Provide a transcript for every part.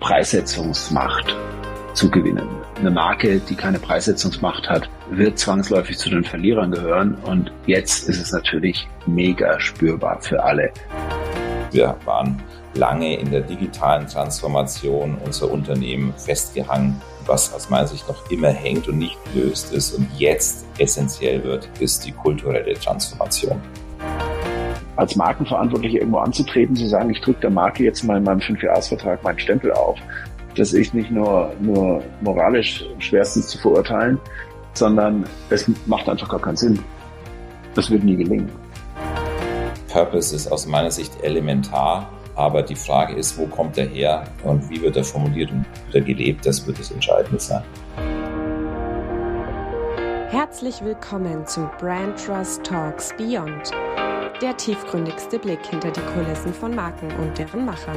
Preissetzungsmacht zu gewinnen. Eine Marke, die keine Preissetzungsmacht hat, wird zwangsläufig zu den Verlierern gehören. Und jetzt ist es natürlich mega spürbar für alle. Wir waren lange in der digitalen Transformation unser Unternehmen festgehangen. Was aus meiner Sicht noch immer hängt und nicht gelöst ist und jetzt essentiell wird, ist die kulturelle Transformation als Markenverantwortlich irgendwo anzutreten, zu sagen, ich drücke der Marke jetzt mal in meinem Fünfjahresvertrag meinen Stempel auf. Das ist nicht nur, nur moralisch schwerstens zu verurteilen, sondern es macht einfach gar keinen Sinn. Das wird nie gelingen. Purpose ist aus meiner Sicht elementar, aber die Frage ist, wo kommt er her und wie wird er formuliert und wieder gelebt, das wird das Entscheidende sein. Herzlich willkommen zu Brand Trust Talks Beyond der tiefgründigste Blick hinter die Kulissen von Marken und deren Machern.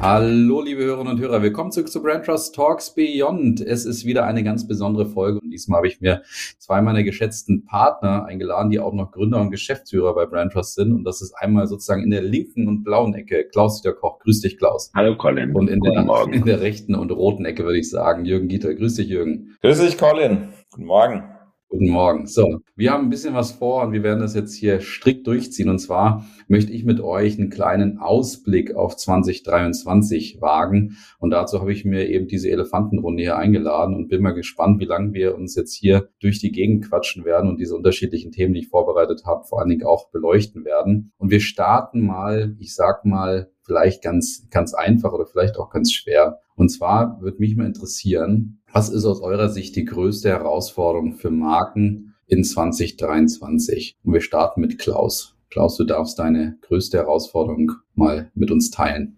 Hallo, liebe Hörerinnen und Hörer, willkommen zurück zu Brand Trust Talks Beyond. Es ist wieder eine ganz besondere Folge und diesmal habe ich mir zwei meiner geschätzten Partner eingeladen, die auch noch Gründer und Geschäftsführer bei Brand Trust sind. Und das ist einmal sozusagen in der linken und blauen Ecke Klaus Dieter Koch. Grüß dich, Klaus. Hallo, Colin. Und in der, in der rechten und roten Ecke würde ich sagen, Jürgen Gieter. Grüß dich, Jürgen. Grüß dich, Colin. Guten Morgen. Guten Morgen. So, wir haben ein bisschen was vor und wir werden das jetzt hier strikt durchziehen. Und zwar möchte ich mit euch einen kleinen Ausblick auf 2023 wagen. Und dazu habe ich mir eben diese Elefantenrunde hier eingeladen und bin mal gespannt, wie lange wir uns jetzt hier durch die Gegend quatschen werden und diese unterschiedlichen Themen, die ich vorbereitet habe, vor allen Dingen auch beleuchten werden. Und wir starten mal, ich sag mal, vielleicht ganz, ganz einfach oder vielleicht auch ganz schwer. Und zwar würde mich mal interessieren, was ist aus eurer Sicht die größte Herausforderung für Marken in 2023? Und wir starten mit Klaus. Klaus, du darfst deine größte Herausforderung mal mit uns teilen.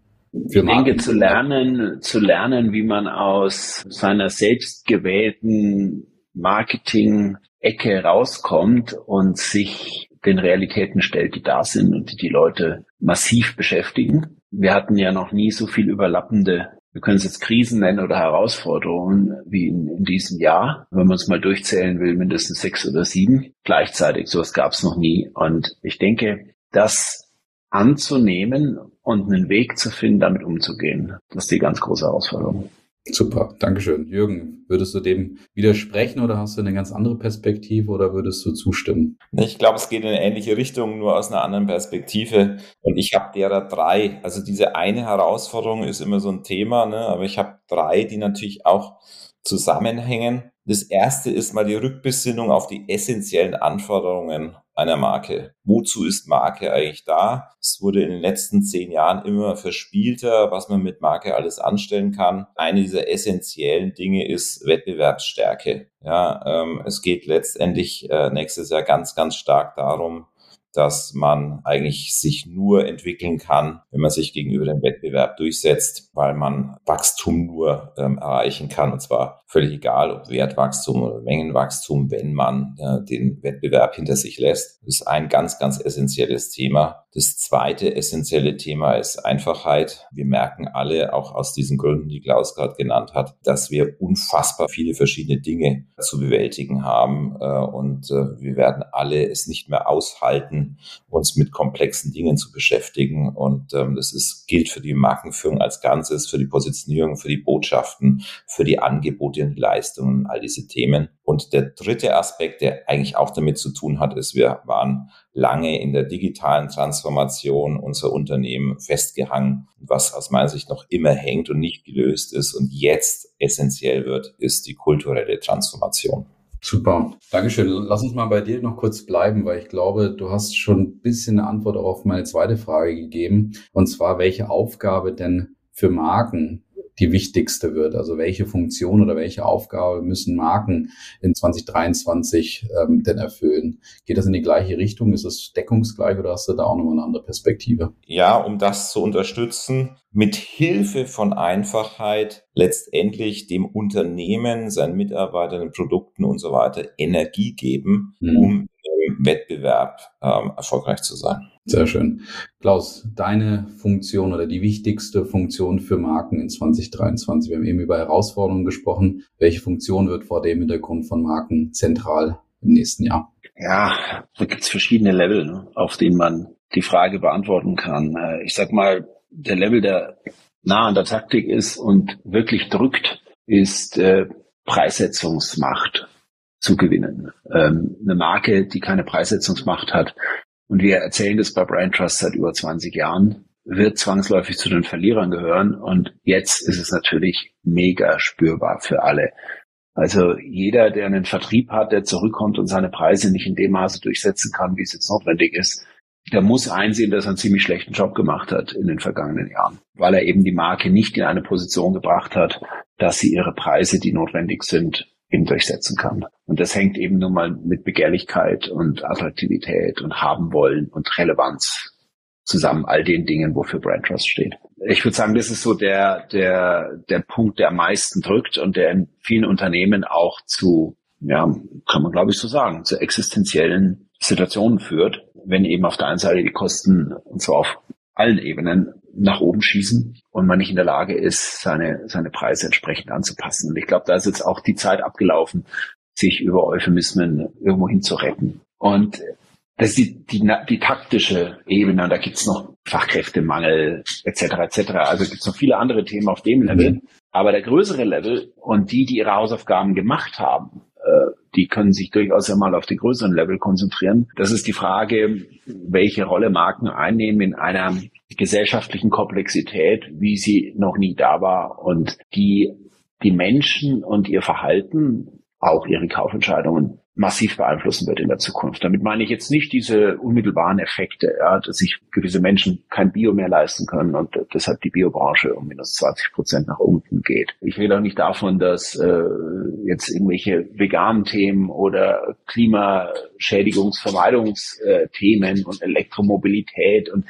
Für ich denke, zu lernen, zu lernen, wie man aus seiner selbstgewählten Marketing-Ecke rauskommt und sich den Realitäten stellt, die da sind und die die Leute massiv beschäftigen. Wir hatten ja noch nie so viel überlappende wir können es jetzt Krisen nennen oder Herausforderungen wie in, in diesem Jahr, wenn man es mal durchzählen will, mindestens sechs oder sieben gleichzeitig. Sowas gab es noch nie. Und ich denke, das anzunehmen und einen Weg zu finden, damit umzugehen, das ist die ganz große Herausforderung. Super, Dankeschön. Jürgen, würdest du dem widersprechen oder hast du eine ganz andere Perspektive oder würdest du zustimmen? Ich glaube, es geht in eine ähnliche Richtung, nur aus einer anderen Perspektive. Und ich habe derer drei. Also diese eine Herausforderung ist immer so ein Thema, ne? aber ich habe drei, die natürlich auch zusammenhängen. Das erste ist mal die Rückbesinnung auf die essentiellen Anforderungen einer Marke. Wozu ist Marke eigentlich da? Es wurde in den letzten zehn Jahren immer verspielter, was man mit Marke alles anstellen kann. Eine dieser essentiellen Dinge ist Wettbewerbsstärke. Ja, ähm, es geht letztendlich äh, nächstes Jahr ganz, ganz stark darum, dass man eigentlich sich nur entwickeln kann, wenn man sich gegenüber dem Wettbewerb durchsetzt, weil man Wachstum nur ähm, erreichen kann. Und zwar völlig egal, ob Wertwachstum oder Mengenwachstum, wenn man äh, den Wettbewerb hinter sich lässt. Das ist ein ganz, ganz essentielles Thema. Das zweite essentielle Thema ist Einfachheit. Wir merken alle, auch aus diesen Gründen, die Klaus gerade genannt hat, dass wir unfassbar viele verschiedene Dinge zu bewältigen haben. Äh, und äh, wir werden alle es nicht mehr aushalten, uns mit komplexen Dingen zu beschäftigen. Und ähm, das ist, gilt für die Markenführung als Ganzes, für die Positionierung, für die Botschaften, für die Angebote die Leistungen, all diese Themen. Und der dritte Aspekt, der eigentlich auch damit zu tun hat, ist, wir waren lange in der digitalen Transformation unser Unternehmen festgehangen. Was aus meiner Sicht noch immer hängt und nicht gelöst ist und jetzt essentiell wird, ist die kulturelle Transformation. Super. Dankeschön. Lass uns mal bei dir noch kurz bleiben, weil ich glaube, du hast schon ein bisschen eine Antwort auch auf meine zweite Frage gegeben. Und zwar, welche Aufgabe denn für Marken die wichtigste wird. Also welche Funktion oder welche Aufgabe müssen Marken in 2023 ähm, denn erfüllen? Geht das in die gleiche Richtung? Ist es deckungsgleich oder hast du da auch nochmal eine andere Perspektive? Ja, um das zu unterstützen, mit Hilfe von Einfachheit letztendlich dem Unternehmen, seinen Mitarbeitern, den Produkten und so weiter Energie geben, mhm. um im Wettbewerb ähm, erfolgreich zu sein. Sehr schön. Klaus, deine Funktion oder die wichtigste Funktion für Marken in 2023. Wir haben eben über Herausforderungen gesprochen. Welche Funktion wird vor dem Hintergrund von Marken zentral im nächsten Jahr? Ja, da gibt es verschiedene Level, ne, auf denen man die Frage beantworten kann. Äh, ich sag mal, der Level der nah an der Taktik ist und wirklich drückt, ist äh, Preissetzungsmacht zu gewinnen. Ähm, eine Marke, die keine Preissetzungsmacht hat, und wir erzählen das bei Brand Trust seit über 20 Jahren, wird zwangsläufig zu den Verlierern gehören. Und jetzt ist es natürlich mega spürbar für alle. Also jeder, der einen Vertrieb hat, der zurückkommt und seine Preise nicht in dem Maße durchsetzen kann, wie es jetzt notwendig ist, der muss einsehen, dass er einen ziemlich schlechten Job gemacht hat in den vergangenen Jahren, weil er eben die Marke nicht in eine Position gebracht hat, dass sie ihre Preise, die notwendig sind, eben durchsetzen kann. Und das hängt eben nun mal mit Begehrlichkeit und Attraktivität und haben wollen und Relevanz zusammen, all den Dingen, wofür Brand Trust steht. Ich würde sagen, das ist so der, der, der Punkt, der am meisten drückt und der in vielen Unternehmen auch zu, ja, kann man glaube ich so sagen, zu existenziellen Situationen führt, wenn eben auf der einen Seite die Kosten, und zwar auf allen Ebenen, nach oben schießen und man nicht in der Lage ist, seine, seine Preise entsprechend anzupassen. Und ich glaube, da ist jetzt auch die Zeit abgelaufen, sich über Euphemismen irgendwo hinzuretten. Und das ist die, die, die taktische Ebene, und da gibt's noch Fachkräftemangel etc. etc. Also gibt's noch viele andere Themen auf dem Level. Mhm. Aber der größere Level und die, die ihre Hausaufgaben gemacht haben, die können sich durchaus ja mal auf den größeren Level konzentrieren. Das ist die Frage, welche Rolle Marken einnehmen in einer gesellschaftlichen Komplexität, wie sie noch nie da war und die die Menschen und ihr Verhalten, auch ihre Kaufentscheidungen massiv beeinflussen wird in der Zukunft. Damit meine ich jetzt nicht diese unmittelbaren Effekte, ja, dass sich gewisse Menschen kein Bio mehr leisten können und deshalb die Biobranche um minus 20 Prozent nach unten geht. Ich rede auch nicht davon, dass äh, jetzt irgendwelche veganen Themen oder Klimaschädigungsvermeidungsthemen und Elektromobilität und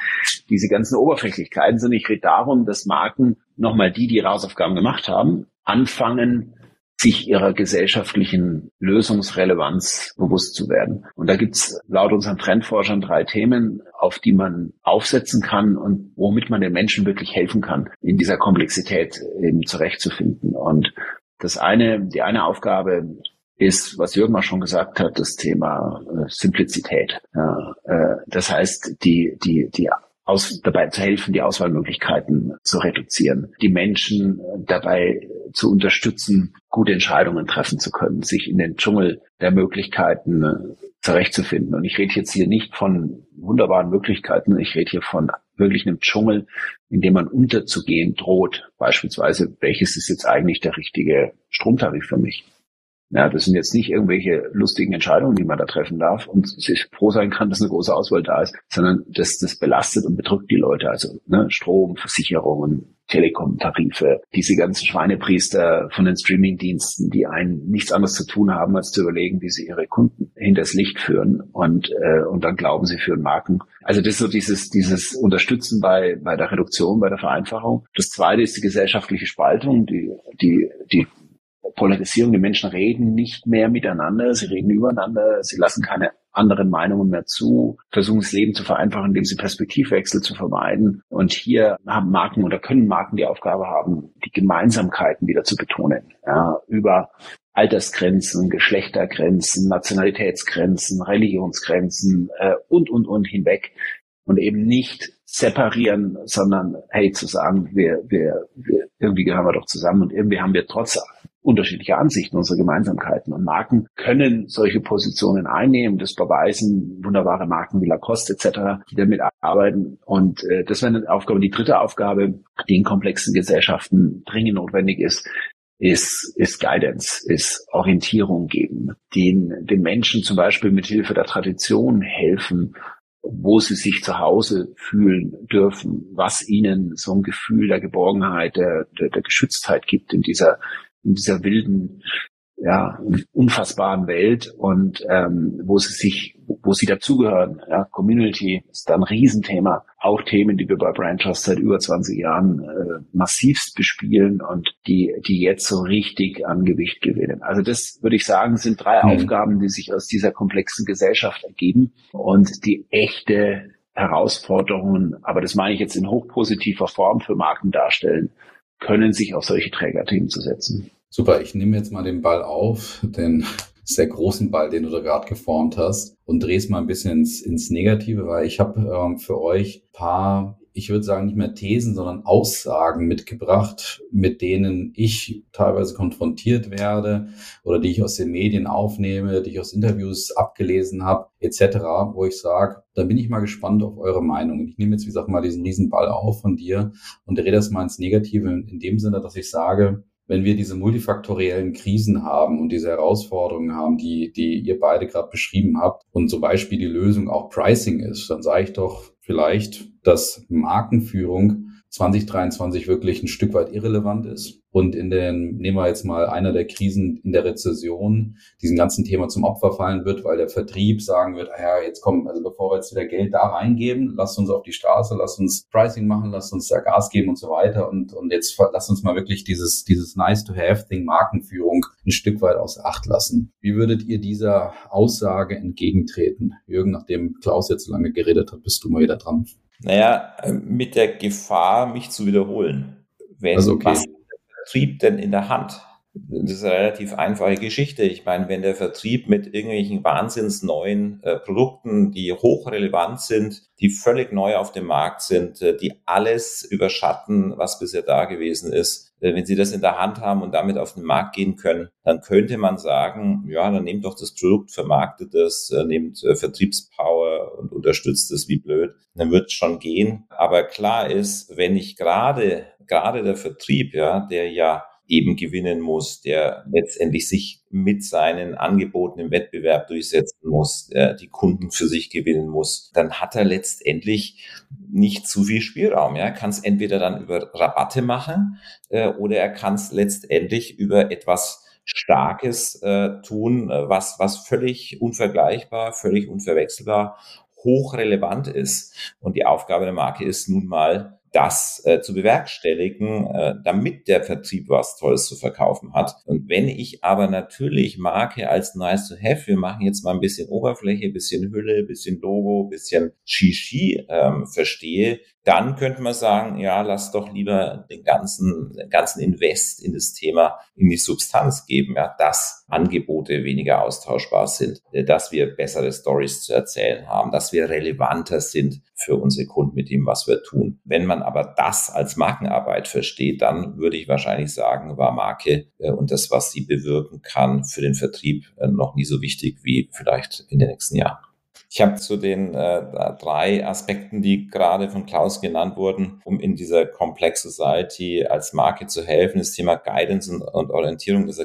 diese ganzen Oberflächlichkeiten sind. Ich rede darum, dass Marken nochmal die, die Hausaufgaben gemacht haben, anfangen, sich ihrer gesellschaftlichen Lösungsrelevanz bewusst zu werden. Und da gibt's laut unseren Trendforschern drei Themen, auf die man aufsetzen kann und womit man den Menschen wirklich helfen kann, in dieser Komplexität eben zurechtzufinden. Und das eine, die eine Aufgabe ist, was Jürgen mal schon gesagt hat, das Thema äh, Simplizität. Äh, das heißt, die, die, die aus, dabei zu helfen, die Auswahlmöglichkeiten zu reduzieren, die Menschen dabei zu unterstützen, gute Entscheidungen treffen zu können, sich in den Dschungel der Möglichkeiten äh, zurechtzufinden. Und ich rede jetzt hier nicht von wunderbaren Möglichkeiten, ich rede hier von wirklich einem Dschungel, in dem man unterzugehen droht. Beispielsweise, welches ist jetzt eigentlich der richtige Stromtarif für mich? Ja, das sind jetzt nicht irgendwelche lustigen Entscheidungen, die man da treffen darf und sich froh sein kann, dass eine große Auswahl da ist, sondern das, das belastet und bedrückt die Leute. Also ne, Strom, Versicherungen, Telekom-Tarife, diese ganzen Schweinepriester von den Streaming-Diensten, die einen nichts anderes zu tun haben, als zu überlegen, wie sie ihre Kunden hinters Licht führen und, äh, und dann glauben sie führen Marken. Also das ist so dieses, dieses Unterstützen bei, bei der Reduktion, bei der Vereinfachung. Das zweite ist die gesellschaftliche Spaltung, die, die, die Polarisierung. Die Menschen reden nicht mehr miteinander, sie reden übereinander, sie lassen keine anderen Meinungen mehr zu, versuchen das Leben zu vereinfachen, indem sie Perspektivwechsel zu vermeiden. Und hier haben Marken oder können Marken die Aufgabe haben, die Gemeinsamkeiten wieder zu betonen, ja, über Altersgrenzen, Geschlechtergrenzen, Nationalitätsgrenzen, Religionsgrenzen äh, und, und, und hinweg. Und eben nicht separieren, sondern hey, zu sagen, wir, wir, wir irgendwie gehören wir doch zusammen und irgendwie haben wir trotz unterschiedliche Ansichten, unsere Gemeinsamkeiten. Und Marken können solche Positionen einnehmen. Das beweisen wunderbare Marken wie Lacoste etc., die damit arbeiten. Und äh, das wäre eine Aufgabe. Die dritte Aufgabe, die in komplexen Gesellschaften dringend notwendig ist, ist, ist Guidance, ist Orientierung geben, den, den Menschen zum Beispiel mit Hilfe der Tradition helfen, wo sie sich zu Hause fühlen dürfen, was ihnen so ein Gefühl der Geborgenheit, der, der, der Geschütztheit gibt in dieser in dieser wilden, ja, unfassbaren Welt und ähm, wo sie sich, wo sie dazugehören. Ja, Community ist da ein Riesenthema. Auch Themen, die wir bei Brand Trust seit über 20 Jahren äh, massivst bespielen und die, die jetzt so richtig an Gewicht gewinnen. Also das würde ich sagen, sind drei mhm. Aufgaben, die sich aus dieser komplexen Gesellschaft ergeben und die echte Herausforderungen, aber das meine ich jetzt in hochpositiver Form für Marken darstellen, können sich auf solche Trägerthemen zu setzen. Super, ich nehme jetzt mal den Ball auf, den sehr großen Ball, den du da gerade geformt hast, und drehe es mal ein bisschen ins, ins Negative, weil ich habe ähm, für euch paar ich würde sagen, nicht mehr Thesen, sondern Aussagen mitgebracht, mit denen ich teilweise konfrontiert werde oder die ich aus den Medien aufnehme, die ich aus Interviews abgelesen habe, etc., wo ich sage, da bin ich mal gespannt auf eure Meinung. Ich nehme jetzt, wie gesagt, mal diesen Riesenball auf von dir und drehe das mal ins Negative in dem Sinne, dass ich sage, wenn wir diese multifaktoriellen Krisen haben und diese Herausforderungen haben, die, die ihr beide gerade beschrieben habt, und zum Beispiel die Lösung auch Pricing ist, dann sage ich doch, vielleicht, dass Markenführung 2023 wirklich ein Stück weit irrelevant ist und in den, nehmen wir jetzt mal einer der Krisen in der Rezession, diesen ganzen Thema zum Opfer fallen wird, weil der Vertrieb sagen wird, ah ja, jetzt kommen, also bevor wir jetzt wieder Geld da reingeben, lasst uns auf die Straße, lasst uns Pricing machen, lasst uns da Gas geben und so weiter und, und jetzt lasst uns mal wirklich dieses, dieses nice to have Ding Markenführung ein Stück weit aus Acht lassen. Wie würdet ihr dieser Aussage entgegentreten? Jürgen, nachdem Klaus jetzt so lange geredet hat, bist du mal wieder dran. Naja, mit der Gefahr, mich zu wiederholen. Wenn also okay. was Vertrieb denn in der Hand? Das ist eine relativ einfache Geschichte. Ich meine, wenn der Vertrieb mit irgendwelchen wahnsinns neuen äh, Produkten, die hochrelevant sind, die völlig neu auf dem Markt sind, äh, die alles überschatten, was bisher da gewesen ist, äh, wenn Sie das in der Hand haben und damit auf den Markt gehen können, dann könnte man sagen, ja, dann nehmt doch das Produkt, vermarktet es, äh, nehmt äh, Vertriebspower und unterstützt es wie blöd. Dann wird es schon gehen. Aber klar ist, wenn ich gerade, gerade der Vertrieb, ja, der ja eben gewinnen muss, der letztendlich sich mit seinen Angeboten im Wettbewerb durchsetzen muss, der die Kunden für sich gewinnen muss, dann hat er letztendlich nicht zu viel Spielraum. Er kann es entweder dann über Rabatte machen äh, oder er kann es letztendlich über etwas Starkes äh, tun, äh, was, was völlig unvergleichbar, völlig unverwechselbar, hochrelevant ist. Und die Aufgabe der Marke ist nun mal, das äh, zu bewerkstelligen, äh, damit der Vertrieb was Tolles zu verkaufen hat. Und wenn ich aber natürlich Marke als nice to have, wir machen jetzt mal ein bisschen Oberfläche, bisschen Hülle, bisschen Logo, bisschen Shishi ähm, verstehe, dann könnte man sagen, ja, lass doch lieber den ganzen, ganzen Invest in das Thema in die Substanz geben, ja, dass Angebote weniger austauschbar sind, äh, dass wir bessere Stories zu erzählen haben, dass wir relevanter sind für unsere Kunden mit dem, was wir tun. Wenn man aber das als Markenarbeit versteht, dann würde ich wahrscheinlich sagen, war Marke äh, und das, was sie bewirken kann für den Vertrieb, äh, noch nie so wichtig wie vielleicht in den nächsten Jahren. Ich habe zu den äh, drei Aspekten, die gerade von Klaus genannt wurden, um in dieser Complex Society als Marke zu helfen, das Thema Guidance und, und Orientierung, das er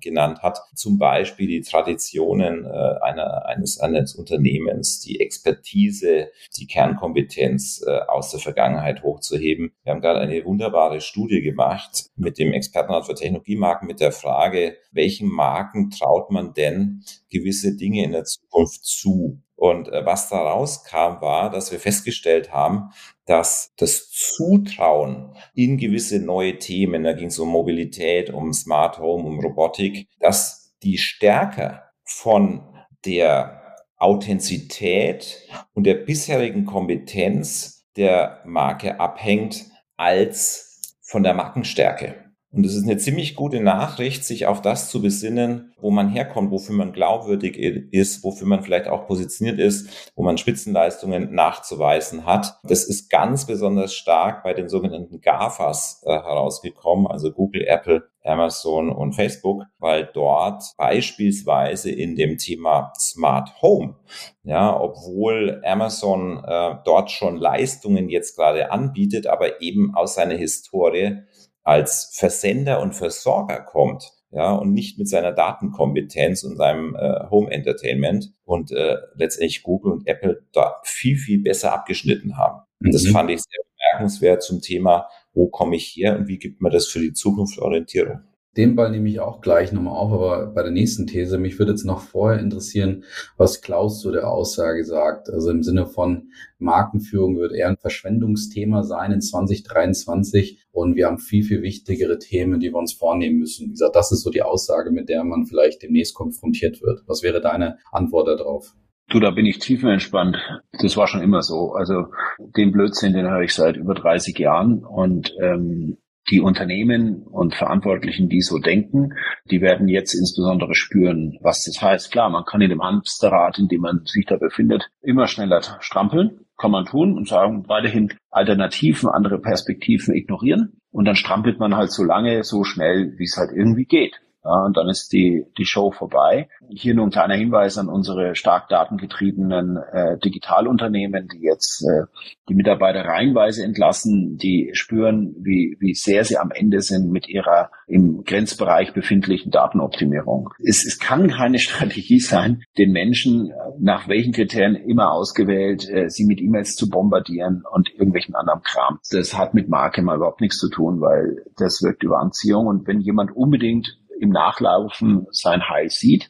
genannt hat, zum Beispiel die Traditionen äh, einer, eines, eines Unternehmens, die Expertise, die Kernkompetenz äh, aus der Vergangenheit hochzuheben. Wir haben gerade eine wunderbare Studie gemacht mit dem Expertenrat für Technologiemarken mit der Frage, welchen Marken traut man denn gewisse Dinge in der Zukunft zu? Und äh, was da rauskam, war, dass wir festgestellt haben, dass das Zutrauen in gewisse neue Themen, da ging es um Mobilität, um Smart Home, um Robotik, dass die stärker von der Authentizität und der bisherigen Kompetenz der Marke abhängt als von der Markenstärke. Und es ist eine ziemlich gute Nachricht, sich auf das zu besinnen, wo man herkommt, wofür man glaubwürdig ist, wofür man vielleicht auch positioniert ist, wo man Spitzenleistungen nachzuweisen hat. Das ist ganz besonders stark bei den sogenannten GAFAs äh, herausgekommen, also Google, Apple, Amazon und Facebook, weil dort beispielsweise in dem Thema Smart Home, ja, obwohl Amazon äh, dort schon Leistungen jetzt gerade anbietet, aber eben aus seiner Historie als Versender und Versorger kommt, ja, und nicht mit seiner Datenkompetenz und seinem äh, Home Entertainment und äh, letztendlich Google und Apple da viel, viel besser abgeschnitten haben. Mhm. Das fand ich sehr bemerkenswert zum Thema, wo komme ich her und wie gibt man das für die Zukunft Orientierung. Den Ball nehme ich auch gleich nochmal auf, aber bei der nächsten These, mich würde jetzt noch vorher interessieren, was Klaus zu der Aussage sagt. Also im Sinne von Markenführung wird eher ein Verschwendungsthema sein in 2023 und wir haben viel, viel wichtigere Themen, die wir uns vornehmen müssen. Wie gesagt, das ist so die Aussage, mit der man vielleicht demnächst konfrontiert wird. Was wäre deine Antwort darauf? Du, da bin ich tiefenentspannt. Das war schon immer so. Also den Blödsinn, den höre ich seit über 30 Jahren und ähm, die Unternehmen und Verantwortlichen, die so denken, die werden jetzt insbesondere spüren, was das heißt. Klar, man kann in dem Hamsterrad, in dem man sich da befindet, immer schneller strampeln. kann man tun und sagen, weiterhin Alternativen, andere Perspektiven ignorieren. Und dann strampelt man halt so lange, so schnell, wie es halt irgendwie geht. Ja, und dann ist die, die Show vorbei. Hier nur ein kleiner Hinweis an unsere stark datengetriebenen äh, Digitalunternehmen, die jetzt äh, die Mitarbeiter reihenweise entlassen, die spüren, wie, wie sehr sie am Ende sind mit ihrer im Grenzbereich befindlichen Datenoptimierung. Es, es kann keine Strategie sein, den Menschen nach welchen Kriterien immer ausgewählt, äh, sie mit E-Mails zu bombardieren und irgendwelchen anderen Kram. Das hat mit Marke mal überhaupt nichts zu tun, weil das wirkt über Anziehung. Und wenn jemand unbedingt im Nachlaufen sein Heil sieht,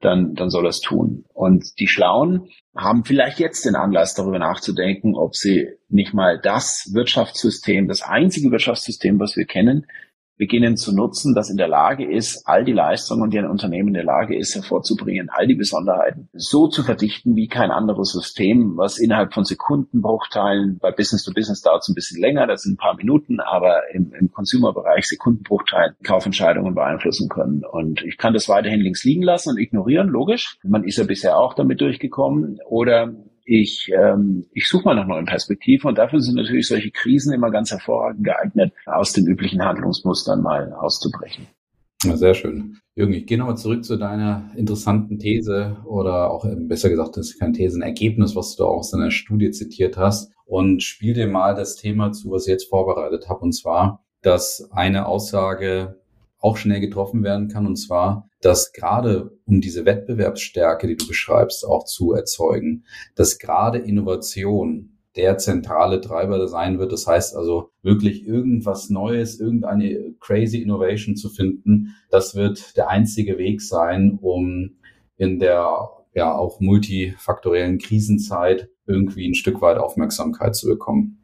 dann, dann soll er es tun. Und die Schlauen haben vielleicht jetzt den Anlass, darüber nachzudenken, ob sie nicht mal das Wirtschaftssystem, das einzige Wirtschaftssystem, was wir kennen, beginnen zu nutzen, das in der Lage ist, all die Leistungen, die ein Unternehmen in der Lage ist, hervorzubringen, all die Besonderheiten so zu verdichten wie kein anderes System, was innerhalb von Sekundenbruchteilen, bei Business to Business dauert es ein bisschen länger, das sind ein paar Minuten, aber im, im Consumer-Bereich Sekundenbruchteilen Kaufentscheidungen beeinflussen können. Und ich kann das weiterhin links liegen lassen und ignorieren, logisch. Man ist ja bisher auch damit durchgekommen. Oder ich, ähm, ich suche mal nach neuen Perspektiven und dafür sind natürlich solche Krisen immer ganz hervorragend geeignet, aus den üblichen Handlungsmustern mal auszubrechen. Ja, sehr schön. Jürgen, ich gehe nochmal zurück zu deiner interessanten These oder auch ähm, besser gesagt, das ist kein These, ein Ergebnis, was du auch aus deiner Studie zitiert hast und spiel dir mal das Thema zu, was ich jetzt vorbereitet habe und zwar, dass eine Aussage auch schnell getroffen werden kann. Und zwar, dass gerade um diese Wettbewerbsstärke, die du beschreibst, auch zu erzeugen, dass gerade Innovation der zentrale Treiber sein wird. Das heißt also wirklich irgendwas Neues, irgendeine crazy Innovation zu finden. Das wird der einzige Weg sein, um in der ja auch multifaktoriellen Krisenzeit irgendwie ein Stück weit Aufmerksamkeit zu bekommen.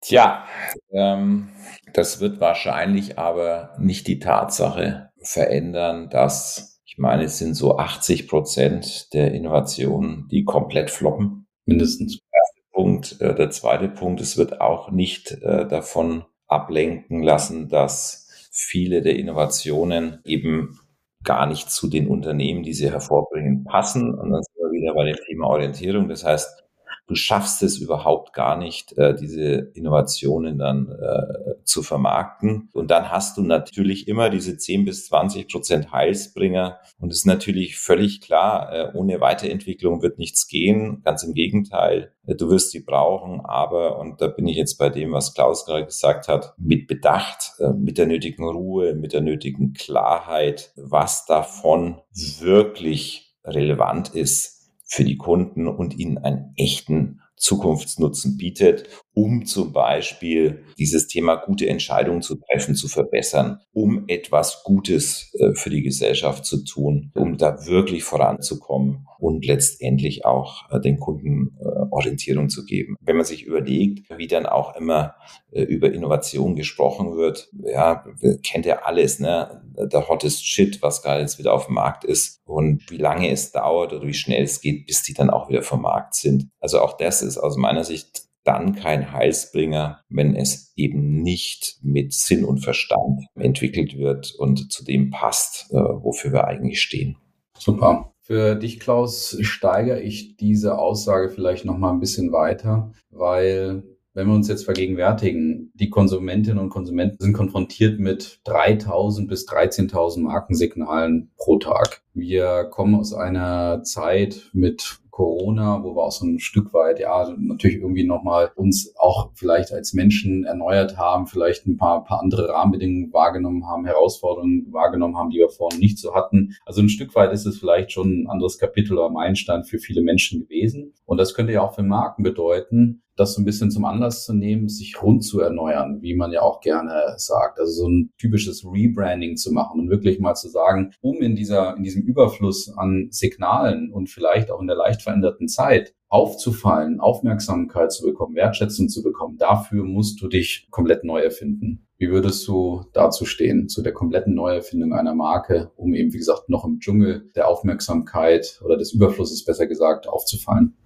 Tja, ähm, das wird wahrscheinlich aber nicht die Tatsache verändern, dass, ich meine, es sind so 80 Prozent der Innovationen, die komplett floppen. Mindestens. Der Punkt. Äh, der zweite Punkt, es wird auch nicht äh, davon ablenken lassen, dass viele der Innovationen eben gar nicht zu den Unternehmen, die sie hervorbringen, passen. Und dann sind wir wieder bei dem Thema Orientierung. Das heißt, du schaffst es überhaupt gar nicht, äh, diese Innovationen dann äh, zu vermarkten. Und dann hast du natürlich immer diese 10 bis 20 Prozent Heilsbringer. Und es ist natürlich völlig klar, äh, ohne Weiterentwicklung wird nichts gehen. Ganz im Gegenteil, du wirst sie brauchen. Aber, und da bin ich jetzt bei dem, was Klaus gerade gesagt hat, mit Bedacht, mit der nötigen Ruhe, mit der nötigen Klarheit, was davon wirklich relevant ist für die Kunden und ihnen einen echten Zukunftsnutzen bietet, um zum Beispiel dieses Thema gute Entscheidungen zu treffen, zu verbessern, um etwas Gutes äh, für die Gesellschaft zu tun, um da wirklich voranzukommen und letztendlich auch äh, den Kunden äh, Orientierung zu geben. Wenn man sich überlegt, wie dann auch immer über Innovation gesprochen wird, ja, kennt ja alles, ne? Der hottest Shit, was gerade jetzt wieder auf dem Markt ist und wie lange es dauert oder wie schnell es geht, bis die dann auch wieder vom Markt sind. Also auch das ist aus meiner Sicht dann kein Heilsbringer, wenn es eben nicht mit Sinn und Verstand entwickelt wird und zu dem passt, äh, wofür wir eigentlich stehen. Super. Für dich, Klaus, steigere ich diese Aussage vielleicht noch mal ein bisschen weiter, weil wenn wir uns jetzt vergegenwärtigen, die Konsumentinnen und Konsumenten sind konfrontiert mit 3000 bis 13.000 Markensignalen pro Tag. Wir kommen aus einer Zeit mit Corona, wo wir auch so ein Stück weit, ja, natürlich irgendwie nochmal uns auch vielleicht als Menschen erneuert haben, vielleicht ein paar, paar andere Rahmenbedingungen wahrgenommen haben, Herausforderungen wahrgenommen haben, die wir vorhin nicht so hatten. Also ein Stück weit ist es vielleicht schon ein anderes Kapitel oder Meilenstein für viele Menschen gewesen. Und das könnte ja auch für Marken bedeuten, das so ein bisschen zum Anlass zu nehmen, sich rund zu erneuern, wie man ja auch gerne sagt. Also so ein typisches Rebranding zu machen und wirklich mal zu sagen, um in dieser, in diesem Überfluss an Signalen und vielleicht auch in der leicht veränderten Zeit aufzufallen, Aufmerksamkeit zu bekommen, Wertschätzung zu bekommen, dafür musst du dich komplett neu erfinden. Wie würdest du dazu stehen, zu der kompletten Neuerfindung einer Marke, um eben, wie gesagt, noch im Dschungel der Aufmerksamkeit oder des Überflusses besser gesagt aufzufallen?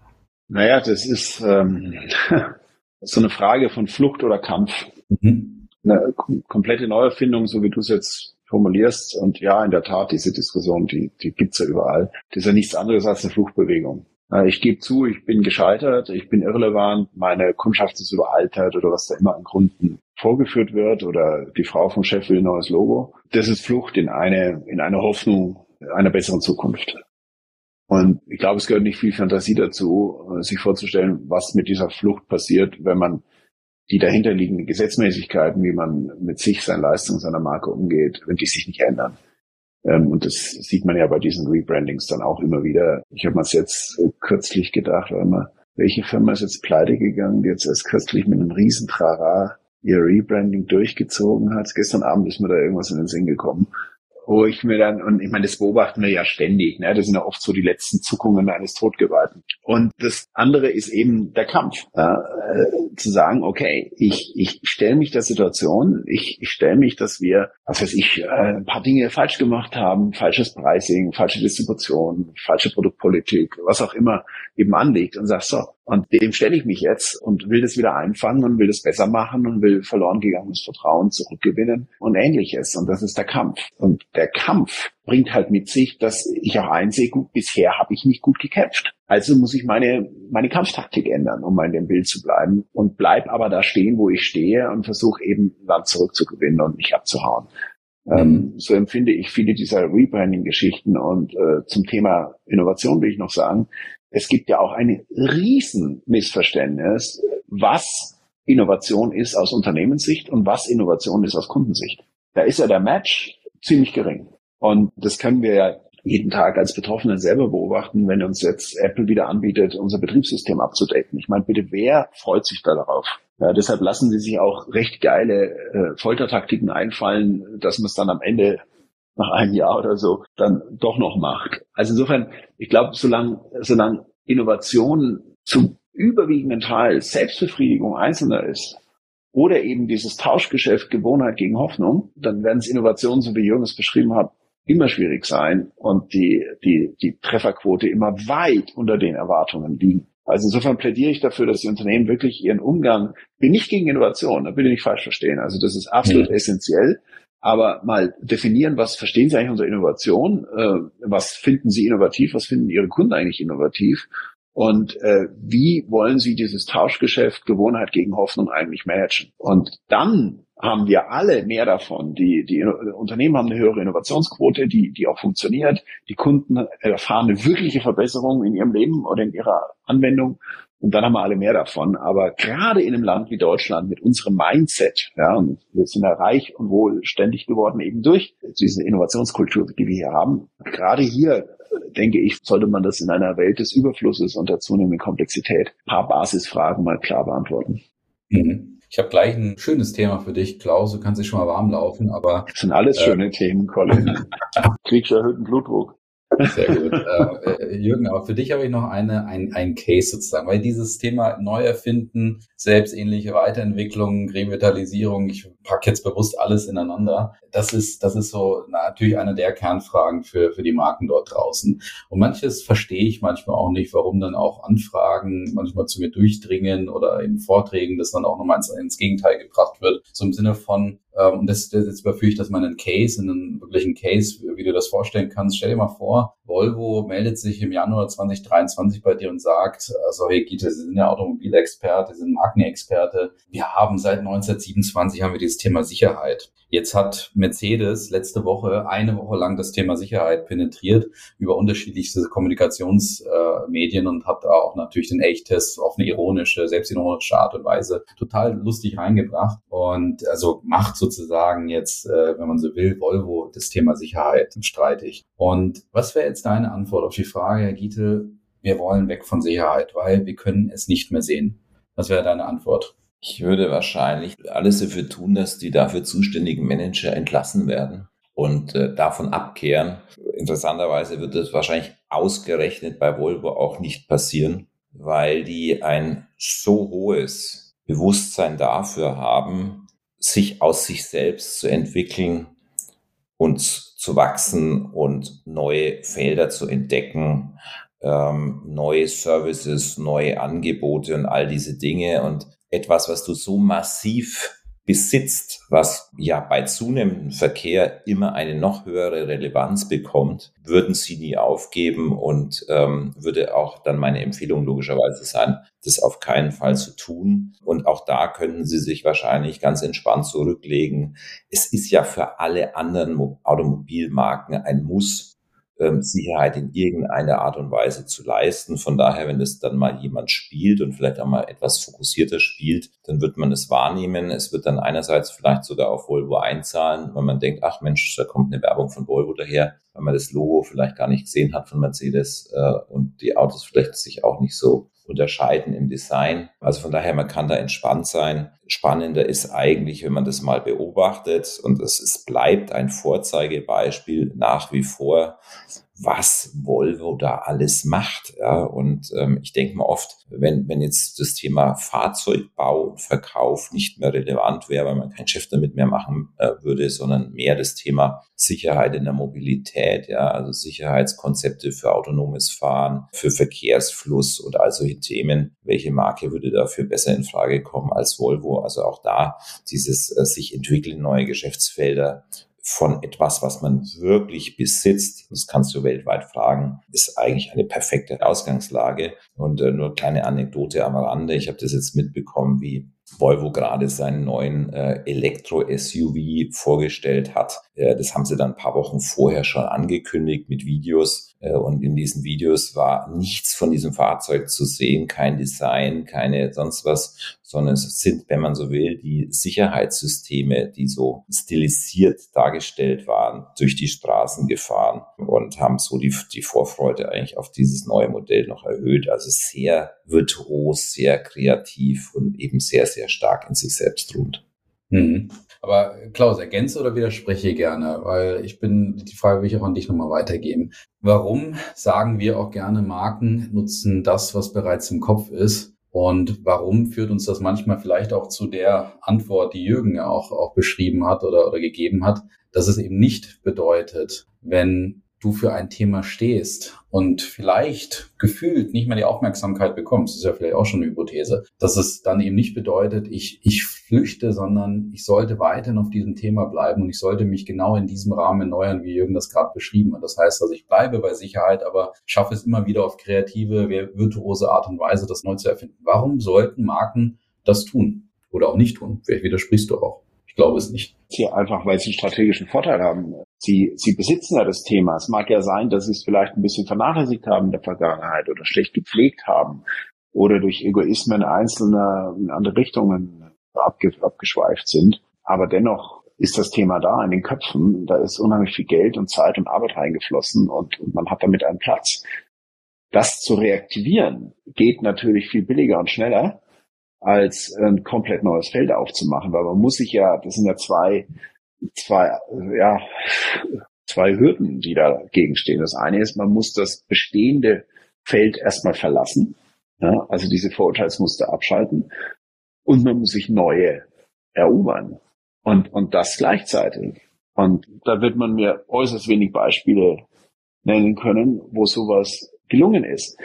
Naja, das ist ähm, so eine Frage von Flucht oder Kampf. Mhm. Eine komplette Neuerfindung, so wie du es jetzt formulierst. Und ja, in der Tat, diese Diskussion, die, die gibt's ja überall. Das ist ja nichts anderes als eine Fluchtbewegung. Ich gebe zu, ich bin gescheitert, ich bin irrelevant, meine Kundschaft ist überaltert oder was da immer an Gründen vorgeführt wird oder die Frau vom Chef will ein neues Logo. Das ist Flucht in eine, in eine Hoffnung einer besseren Zukunft. Und ich glaube, es gehört nicht viel Fantasie dazu, äh, sich vorzustellen, was mit dieser Flucht passiert, wenn man die dahinterliegenden Gesetzmäßigkeiten, wie man mit sich, seinen Leistungen, seiner Marke umgeht, wenn die sich nicht ändern. Ähm, und das sieht man ja bei diesen Rebrandings dann auch immer wieder. Ich habe mir jetzt äh, kürzlich gedacht, mal, welche Firma ist jetzt pleite gegangen, die jetzt erst kürzlich mit einem riesen Trara ihr Rebranding durchgezogen hat. Gestern Abend ist mir da irgendwas in den Sinn gekommen wo ich mir dann, und ich meine, das beobachten wir ja ständig, ne? das sind ja oft so die letzten Zuckungen eines Todgeweihten. Und das andere ist eben der Kampf, ja? äh, zu sagen, okay, ich, ich stelle mich der Situation, ich, ich stelle mich, dass wir, was weiß ich, äh, ein paar Dinge falsch gemacht haben, falsches Pricing, falsche Distribution, falsche Produktpolitik, was auch immer eben anliegt und sagst so, und dem stelle ich mich jetzt und will das wieder einfangen und will das besser machen und will verloren gegangenes Vertrauen zurückgewinnen und ähnliches. Und das ist der Kampf. Und der Kampf bringt halt mit sich, dass ich auch einsehe, gut, bisher habe ich nicht gut gekämpft. Also muss ich meine, meine Kampftaktik ändern, um in dem Bild zu bleiben und bleib aber da stehen, wo ich stehe und versuche eben Land zurückzugewinnen und mich abzuhauen. Ähm, mhm. so empfinde ich viele dieser Rebranding-Geschichten und äh, zum Thema Innovation will ich noch sagen, es gibt ja auch ein Riesenmissverständnis, was Innovation ist aus Unternehmenssicht und was Innovation ist aus Kundensicht. Da ist ja der Match ziemlich gering. Und das können wir ja jeden Tag als Betroffene selber beobachten, wenn uns jetzt Apple wieder anbietet, unser Betriebssystem abzudaten. Ich meine, bitte, wer freut sich da darauf? Ja, deshalb lassen sie sich auch recht geile äh, Foltertaktiken einfallen, dass man es dann am Ende nach einem Jahr oder so dann doch noch macht. Also insofern, ich glaube, solange, solange Innovation zum überwiegenden Teil Selbstbefriedigung Einzelner ist oder eben dieses Tauschgeschäft Gewohnheit gegen Hoffnung, dann werden es Innovationen, so wie Jürgen es beschrieben hat, immer schwierig sein und die, die, die Trefferquote immer weit unter den Erwartungen liegen. Also insofern plädiere ich dafür, dass die Unternehmen wirklich ihren Umgang, bin nicht gegen Innovation, da bitte nicht falsch verstehen. Also das ist absolut ja. essentiell aber mal definieren, was verstehen Sie eigentlich unter Innovation, äh, was finden Sie innovativ, was finden Ihre Kunden eigentlich innovativ und äh, wie wollen Sie dieses Tauschgeschäft Gewohnheit gegen Hoffnung eigentlich managen? Und dann haben wir alle mehr davon. Die, die Unternehmen haben eine höhere Innovationsquote, die, die auch funktioniert. Die Kunden erfahren eine wirkliche Verbesserung in ihrem Leben oder in ihrer Anwendung. Und dann haben wir alle mehr davon. Aber gerade in einem Land wie Deutschland mit unserem Mindset, ja, und wir sind ja reich und wohlständig geworden eben durch diese Innovationskultur, die wir hier haben. Gerade hier denke ich, sollte man das in einer Welt des Überflusses und der zunehmenden Komplexität paar Basisfragen mal klar beantworten. Mhm. Ich habe gleich ein schönes Thema für dich, Klaus. Du kannst dich schon mal warm laufen, aber. Das sind alles äh, schöne Themen, Colin. Kriegst erhöhten Blutdruck. Sehr gut. Äh, äh, Jürgen, aber für dich habe ich noch eine, ein, ein Case sozusagen, weil dieses Thema Neuerfinden, selbstähnliche Weiterentwicklung, Revitalisierung, ich packe jetzt bewusst alles ineinander, das ist, das ist so natürlich eine der Kernfragen für, für die Marken dort draußen. Und manches verstehe ich manchmal auch nicht, warum dann auch Anfragen manchmal zu mir durchdringen oder in Vorträgen das dann auch nochmal ins, ins Gegenteil gebracht wird, so im Sinne von, ähm, und das, das jetzt überführe ich das mal in einen Case, in einen wirklichen Case, wie du das vorstellen kannst. Stell dir mal vor, Volvo meldet sich im Januar 2023 bei dir und sagt, also hey Gita, Sie sind ja Automobilexperte, Sie sind Markenexperte. Wir haben seit 1927 haben wir dieses Thema Sicherheit. Jetzt hat Mercedes letzte Woche eine Woche lang das Thema Sicherheit penetriert über unterschiedlichste Kommunikationsmedien äh, und hat auch natürlich den Elchtest auf eine ironische, selbstironische Art und Weise total lustig reingebracht und also macht sozusagen jetzt, äh, wenn man so will, Volvo das Thema Sicherheit streitig. Und was wäre jetzt deine Antwort auf die Frage, Herr Giete, wir wollen weg von Sicherheit, weil wir können es nicht mehr sehen? Was wäre deine Antwort? Ich würde wahrscheinlich alles dafür tun, dass die dafür zuständigen Manager entlassen werden und äh, davon abkehren. Interessanterweise wird das wahrscheinlich ausgerechnet bei Volvo auch nicht passieren, weil die ein so hohes Bewusstsein dafür haben, sich aus sich selbst zu entwickeln und zu wachsen und neue Felder zu entdecken, ähm, neue Services, neue Angebote und all diese Dinge. Und etwas, was du so massiv besitzt, was ja bei zunehmendem Verkehr immer eine noch höhere Relevanz bekommt, würden sie nie aufgeben und ähm, würde auch dann meine Empfehlung logischerweise sein, das auf keinen Fall zu tun. Und auch da könnten sie sich wahrscheinlich ganz entspannt zurücklegen. Es ist ja für alle anderen Automobilmarken ein Muss, ähm, Sicherheit in irgendeiner Art und Weise zu leisten. Von daher, wenn das dann mal jemand spielt und vielleicht auch mal etwas fokussierter spielt, dann wird man es wahrnehmen. Es wird dann einerseits vielleicht sogar auf Volvo einzahlen, weil man denkt, ach Mensch, da kommt eine Werbung von Volvo daher, weil man das Logo vielleicht gar nicht gesehen hat von Mercedes äh, und die Autos vielleicht sich auch nicht so unterscheiden im Design. Also von daher, man kann da entspannt sein. Spannender ist eigentlich, wenn man das mal beobachtet und es, es bleibt ein Vorzeigebeispiel nach wie vor, was Volvo da alles macht. Ja, und ähm, ich denke mal oft, wenn, wenn jetzt das Thema Fahrzeugbau und Verkauf nicht mehr relevant wäre, weil man kein Geschäft damit mehr machen äh, würde, sondern mehr das Thema Sicherheit in der Mobilität, ja, also Sicherheitskonzepte für autonomes Fahren, für Verkehrsfluss und all solche Themen. Welche Marke würde dafür besser in Frage kommen als Volvo? Also auch da dieses äh, sich entwickeln, neue Geschäftsfelder von etwas, was man wirklich besitzt, das kannst du weltweit fragen, ist eigentlich eine perfekte Ausgangslage. Und äh, nur kleine Anekdote am Rande. Ich habe das jetzt mitbekommen, wie Volvo gerade seinen neuen äh, Elektro-SUV vorgestellt hat. Äh, das haben sie dann ein paar Wochen vorher schon angekündigt mit Videos. Äh, und in diesen Videos war nichts von diesem Fahrzeug zu sehen, kein Design, keine sonst was, sondern es sind, wenn man so will, die Sicherheitssysteme, die so stilisiert dargestellt waren, durch die Straßen gefahren und haben so die, die Vorfreude eigentlich auf dieses neue Modell noch erhöht. Also sehr virtuos, sehr kreativ und eben sehr, sehr stark in sich selbst ruht. Mhm. Aber Klaus, ergänze oder widerspreche gerne, weil ich bin, die Frage will ich auch an dich nochmal weitergeben. Warum sagen wir auch gerne, Marken nutzen das, was bereits im Kopf ist? Und warum führt uns das manchmal vielleicht auch zu der Antwort, die Jürgen ja auch, auch beschrieben hat oder, oder gegeben hat, dass es eben nicht bedeutet, wenn du für ein Thema stehst und vielleicht gefühlt nicht mehr die Aufmerksamkeit bekommst, ist ja vielleicht auch schon eine Hypothese, dass es dann eben nicht bedeutet, ich, ich flüchte, sondern ich sollte weiterhin auf diesem Thema bleiben und ich sollte mich genau in diesem Rahmen erneuern, wie Jürgen das gerade beschrieben hat. Das heißt, also ich bleibe bei Sicherheit, aber schaffe es immer wieder auf kreative, virtuose Art und Weise, das neu zu erfinden. Warum sollten Marken das tun oder auch nicht tun? Vielleicht widersprichst du auch. Ich glaube es nicht. Hier einfach, weil sie einen strategischen Vorteil haben. Sie, sie besitzen ja das Thema. Es mag ja sein, dass sie es vielleicht ein bisschen vernachlässigt haben in der Vergangenheit oder schlecht gepflegt haben oder durch Egoismen einzelner in andere Richtungen abge, abgeschweift sind. Aber dennoch ist das Thema da in den Köpfen. Da ist unheimlich viel Geld und Zeit und Arbeit reingeflossen und, und man hat damit einen Platz. Das zu reaktivieren geht natürlich viel billiger und schneller, als ein komplett neues Feld aufzumachen, weil man muss sich ja, das sind ja zwei zwei, ja, zwei Hürden, die dagegen stehen. Das eine ist, man muss das bestehende Feld erstmal verlassen, ja, also diese Vorurteilsmuster abschalten und man muss sich neue erobern und, und das gleichzeitig. Und da wird man mir äußerst wenig Beispiele nennen können, wo sowas gelungen ist.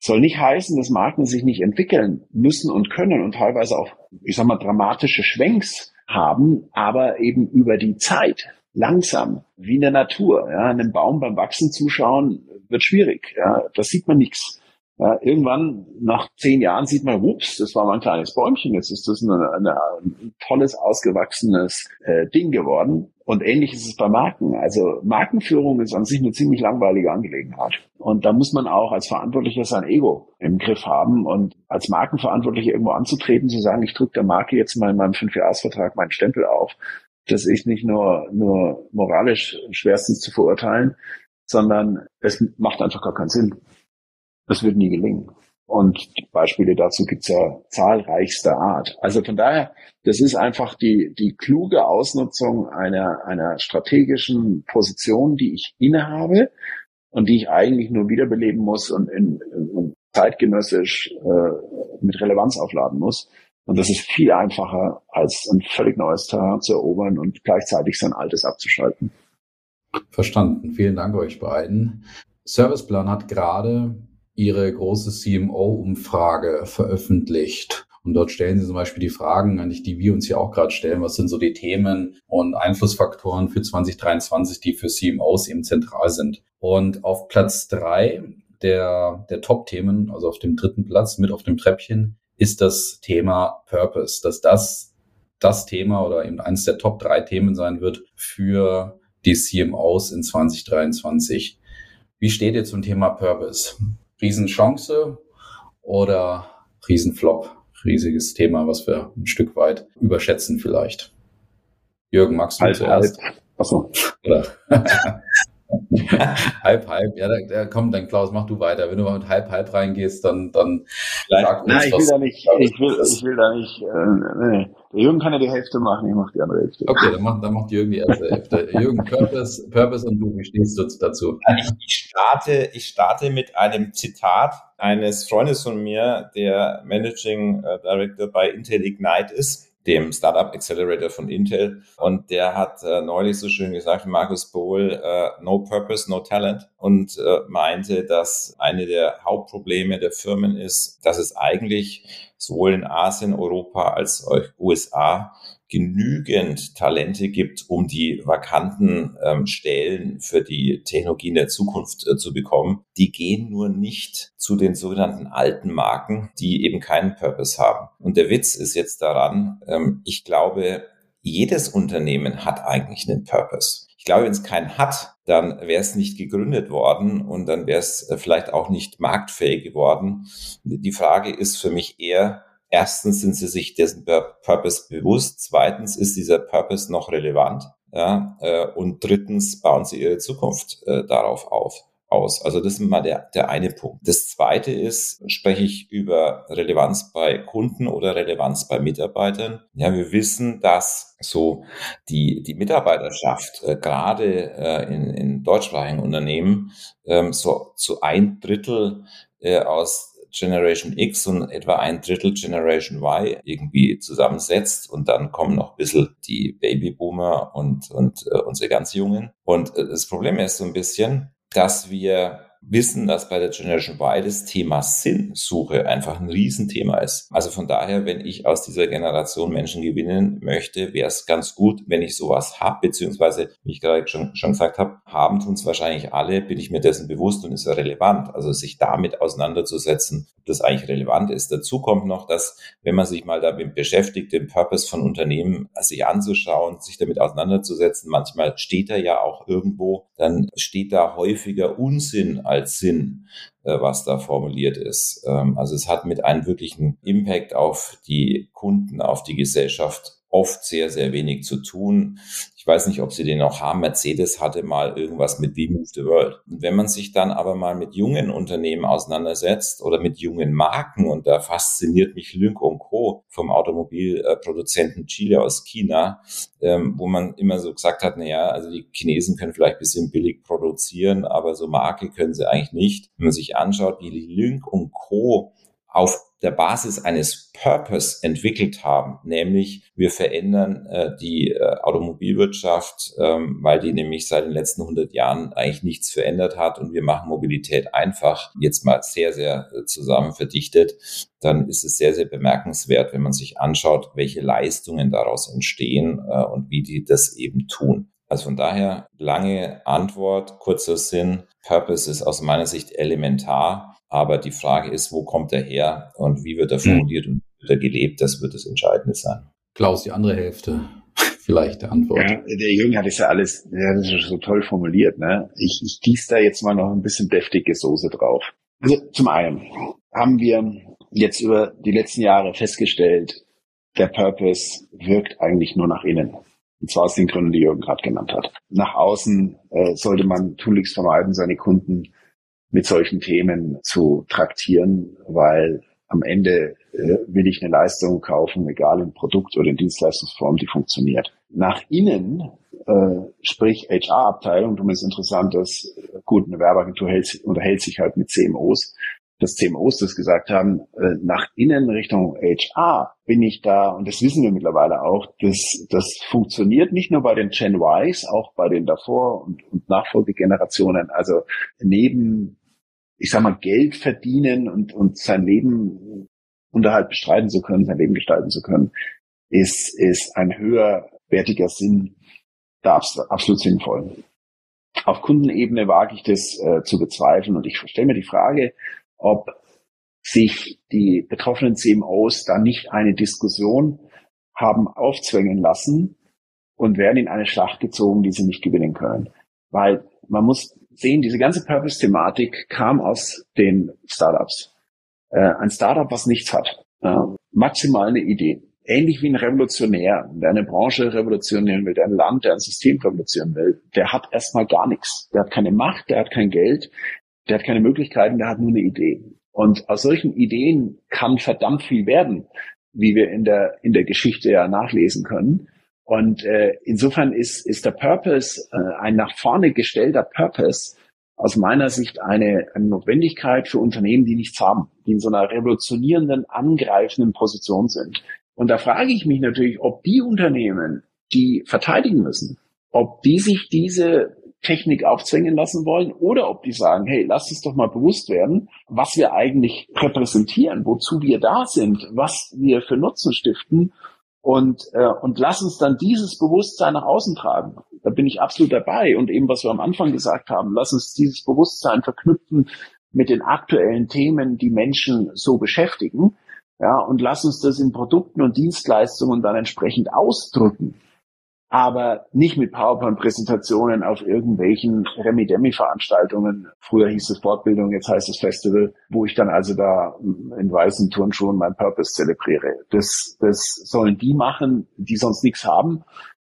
Soll nicht heißen, dass Marken sich nicht entwickeln müssen und können und teilweise auch, ich sag mal, dramatische Schwenks haben, aber eben über die Zeit langsam, wie in der Natur. Ja, einem Baum beim Wachsen zuschauen wird schwierig. Ja, das sieht man nichts. Ja, irgendwann nach zehn Jahren sieht man, ups, das war mal ein kleines Bäumchen, jetzt ist das eine, eine, ein tolles, ausgewachsenes äh, Ding geworden. Und ähnlich ist es bei Marken. Also Markenführung ist an sich eine ziemlich langweilige Angelegenheit. Und da muss man auch als Verantwortlicher sein Ego im Griff haben und als Markenverantwortlicher irgendwo anzutreten, zu sagen, ich drücke der Marke jetzt mal in meinem Fünfjahresvertrag meinen Stempel auf. Das ist nicht nur, nur moralisch schwerstens zu verurteilen, sondern es macht einfach gar keinen Sinn. Das wird nie gelingen. Und Beispiele dazu gibt's ja zahlreichster Art. Also von daher, das ist einfach die, die kluge Ausnutzung einer, einer strategischen Position, die ich innehabe und die ich eigentlich nur wiederbeleben muss und in, in zeitgenössisch äh, mit Relevanz aufladen muss. Und das ist viel einfacher, als ein völlig neues Terrain zu erobern und gleichzeitig sein altes abzuschalten. Verstanden. Vielen Dank euch beiden. Serviceplan hat gerade ihre große CMO-Umfrage veröffentlicht. Und dort stellen sie zum Beispiel die Fragen, eigentlich die wir uns hier auch gerade stellen. Was sind so die Themen und Einflussfaktoren für 2023, die für CMOs eben zentral sind? Und auf Platz drei der, der Top-Themen, also auf dem dritten Platz mit auf dem Treppchen, ist das Thema Purpose, dass das das Thema oder eben eines der Top drei Themen sein wird für die CMOs in 2023. Wie steht ihr zum Thema Purpose? Riesenchance oder Riesenflop? Riesiges Thema, was wir ein Stück weit überschätzen vielleicht. Jürgen, magst du halb, zuerst? Halb. Achso. Oder? halb, halb. Ja, da, da, komm, dann Klaus, mach du weiter. Wenn du mal mit halb, halb reingehst, dann, dann sag uns, Nein, ich will da nicht, ich will, ich will da nicht, äh, nee. Der Jürgen kann ja die Hälfte machen, ich mach die andere Hälfte. Okay, dann macht, dann macht Jürgen die erste Hälfte. Jürgen, Purpose, Purpose und du, wie stehst du dazu? Ich, starte, ich starte mit einem Zitat eines Freundes von mir, der Managing äh, Director bei Intel Ignite ist dem Startup Accelerator von Intel. Und der hat äh, neulich so schön gesagt, Markus Bohl, äh, no purpose, no talent. Und äh, meinte, dass eine der Hauptprobleme der Firmen ist, dass es eigentlich sowohl in Asien, Europa als auch USA genügend Talente gibt, um die vakanten ähm, Stellen für die Technologien der Zukunft äh, zu bekommen. Die gehen nur nicht zu den sogenannten alten Marken, die eben keinen Purpose haben. Und der Witz ist jetzt daran, ähm, ich glaube, jedes Unternehmen hat eigentlich einen Purpose. Ich glaube, wenn es keinen hat, dann wäre es nicht gegründet worden und dann wäre es äh, vielleicht auch nicht marktfähig geworden. Die Frage ist für mich eher, erstens sind sie sich dessen Purpose bewusst, zweitens ist dieser Purpose noch relevant ja, äh, und drittens bauen sie ihre Zukunft äh, darauf auf aus. Also das ist mal der, der eine Punkt. Das zweite ist, spreche ich über Relevanz bei Kunden oder Relevanz bei Mitarbeitern. Ja, wir wissen, dass so die, die Mitarbeiterschaft äh, gerade äh, in, in deutschsprachigen Unternehmen ähm, so zu ein Drittel äh, aus Generation X und etwa ein Drittel Generation Y irgendwie zusammensetzt und dann kommen noch ein bisschen die Babyboomer und, und äh, unsere ganz Jungen. Und äh, das Problem ist so ein bisschen, dass wir wissen, dass bei der Generation Y das Thema Sinnsuche einfach ein Riesenthema ist. Also von daher, wenn ich aus dieser Generation Menschen gewinnen möchte, wäre es ganz gut, wenn ich sowas habe, beziehungsweise, wie ich gerade schon, schon gesagt habe, haben tun es wahrscheinlich alle, bin ich mir dessen bewusst und ist ja relevant. Also sich damit auseinanderzusetzen, ob das eigentlich relevant ist. Dazu kommt noch, dass wenn man sich mal damit beschäftigt, den Purpose von Unternehmen sich anzuschauen, sich damit auseinanderzusetzen, manchmal steht er ja auch irgendwo, dann steht da häufiger Unsinn als Sinn, äh, was da formuliert ist. Ähm, also es hat mit einem wirklichen Impact auf die Kunden, auf die Gesellschaft oft sehr, sehr wenig zu tun. Weiß nicht, ob Sie den noch haben. Mercedes hatte mal irgendwas mit We Move the World. Und wenn man sich dann aber mal mit jungen Unternehmen auseinandersetzt oder mit jungen Marken, und da fasziniert mich Lynk und Co. vom Automobilproduzenten Chile aus China, ähm, wo man immer so gesagt hat, naja, also die Chinesen können vielleicht ein bisschen billig produzieren, aber so Marke können sie eigentlich nicht. Wenn man sich anschaut, wie Lynk und Co auf der Basis eines Purpose entwickelt haben, nämlich wir verändern äh, die äh, Automobilwirtschaft, ähm, weil die nämlich seit den letzten 100 Jahren eigentlich nichts verändert hat und wir machen Mobilität einfach, jetzt mal sehr, sehr äh, zusammen verdichtet, dann ist es sehr, sehr bemerkenswert, wenn man sich anschaut, welche Leistungen daraus entstehen äh, und wie die das eben tun. Also von daher lange Antwort, kurzer Sinn. Purpose ist aus meiner Sicht elementar. Aber die Frage ist, wo kommt er her und wie wird er hm. formuliert mhm. und wird er gelebt? Das wird das Entscheidende sein. Klaus, die andere Hälfte vielleicht der Antwort. Ja, der Jürgen hat es ja alles ja, das ist so toll formuliert. Ne? Ich, ich gieße da jetzt mal noch ein bisschen deftige Soße drauf. Also zum einen haben wir jetzt über die letzten Jahre festgestellt, der Purpose wirkt eigentlich nur nach innen. Und zwar aus den Gründen, die Jürgen gerade genannt hat. Nach außen äh, sollte man tunlichst vermeiden, seine Kunden mit solchen Themen zu traktieren, weil am Ende äh, will ich eine Leistung kaufen, egal in Produkt oder in Dienstleistungsform, die funktioniert. Nach innen, äh, sprich HR-Abteilung, darum ist interessant, dass gut, eine Werbeagentur hält, unterhält sich halt mit CMOs, dass CMOs das gesagt haben, äh, nach innen Richtung HR bin ich da, und das wissen wir mittlerweile auch, dass das funktioniert nicht nur bei den Gen Ys, auch bei den davor und, und Nachfolgegenerationen. Also neben, ich sag mal, Geld verdienen und, und sein Leben Unterhalt bestreiten zu können, sein Leben gestalten zu können, ist, ist ein höherwertiger Sinn da absolut sinnvoll. Auf Kundenebene wage ich das äh, zu bezweifeln und ich stelle mir die Frage, ob sich die betroffenen CMOs da nicht eine Diskussion haben aufzwängen lassen und werden in eine Schlacht gezogen, die sie nicht gewinnen können. Weil man muss sehen, diese ganze Purpose-Thematik kam aus den Startups. Äh, ein Startup, was nichts hat. Äh, maximal eine Idee. Ähnlich wie ein Revolutionär, der eine Branche revolutionieren will, der ein Land, der ein System revolutionieren will, der hat erstmal gar nichts. Der hat keine Macht, der hat kein Geld, der hat keine Möglichkeiten, der hat nur eine Idee. Und aus solchen Ideen kann verdammt viel werden, wie wir in der, in der Geschichte ja nachlesen können. Und äh, insofern ist, ist der Purpose, äh, ein nach vorne gestellter Purpose, aus meiner Sicht eine, eine Notwendigkeit für Unternehmen, die nichts haben, die in so einer revolutionierenden, angreifenden Position sind. Und da frage ich mich natürlich, ob die Unternehmen, die verteidigen müssen, ob die sich diese Technik aufzwingen lassen wollen oder ob die sagen, hey, lass uns doch mal bewusst werden, was wir eigentlich repräsentieren, wozu wir da sind, was wir für Nutzen stiften und, äh, und lass uns dann dieses Bewusstsein nach außen tragen. Da bin ich absolut dabei. Und eben, was wir am Anfang gesagt haben, lass uns dieses Bewusstsein verknüpfen mit den aktuellen Themen, die Menschen so beschäftigen. Ja, und lass uns das in Produkten und Dienstleistungen dann entsprechend ausdrücken aber nicht mit PowerPoint-Präsentationen auf irgendwelchen Remi-Demi-Veranstaltungen. Früher hieß es Fortbildung, jetzt heißt es Festival, wo ich dann also da in weißen Turnschuhen mein Purpose zelebriere. Das, das sollen die machen, die sonst nichts haben.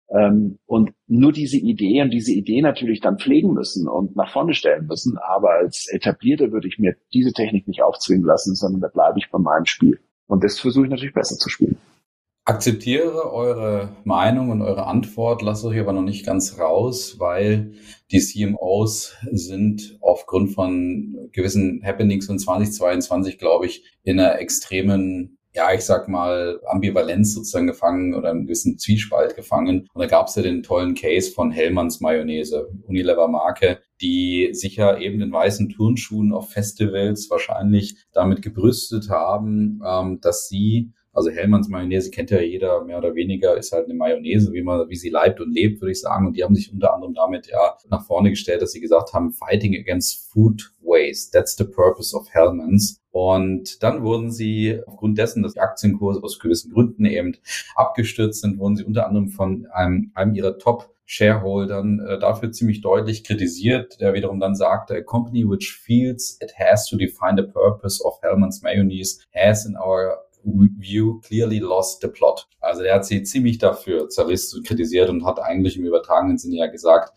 Ähm, und nur diese Idee und diese Idee natürlich dann pflegen müssen und nach vorne stellen müssen. Aber als Etablierte würde ich mir diese Technik nicht aufzwingen lassen, sondern da bleibe ich bei meinem Spiel. Und das versuche ich natürlich besser zu spielen akzeptiere eure Meinung und eure Antwort, lasse euch aber noch nicht ganz raus, weil die CMOs sind aufgrund von gewissen Happenings von 2022, glaube ich, in einer extremen ja, ich sag mal, Ambivalenz sozusagen gefangen oder einen gewissen Zwiespalt gefangen. Und da gab es ja den tollen Case von Hellmanns Mayonnaise, Unilever-Marke, die sicher eben in weißen Turnschuhen auf Festivals wahrscheinlich damit gebrüstet haben, ähm, dass sie also Hellmanns Mayonnaise kennt ja jeder mehr oder weniger, ist halt eine Mayonnaise, wie man, wie sie leibt und lebt, würde ich sagen. Und die haben sich unter anderem damit ja nach vorne gestellt, dass sie gesagt haben, fighting against food waste. That's the purpose of Hellman's. Und dann wurden sie aufgrund dessen, dass die Aktienkurse aus gewissen Gründen eben abgestürzt sind, wurden sie unter anderem von einem, einem ihrer Top Shareholdern äh, dafür ziemlich deutlich kritisiert, der wiederum dann sagte, a company which feels it has to define the purpose of Hellman's Mayonnaise has in our View clearly lost the plot. Also der hat sie ziemlich dafür zerrissen und kritisiert und hat eigentlich im übertragenen Sinne ja gesagt,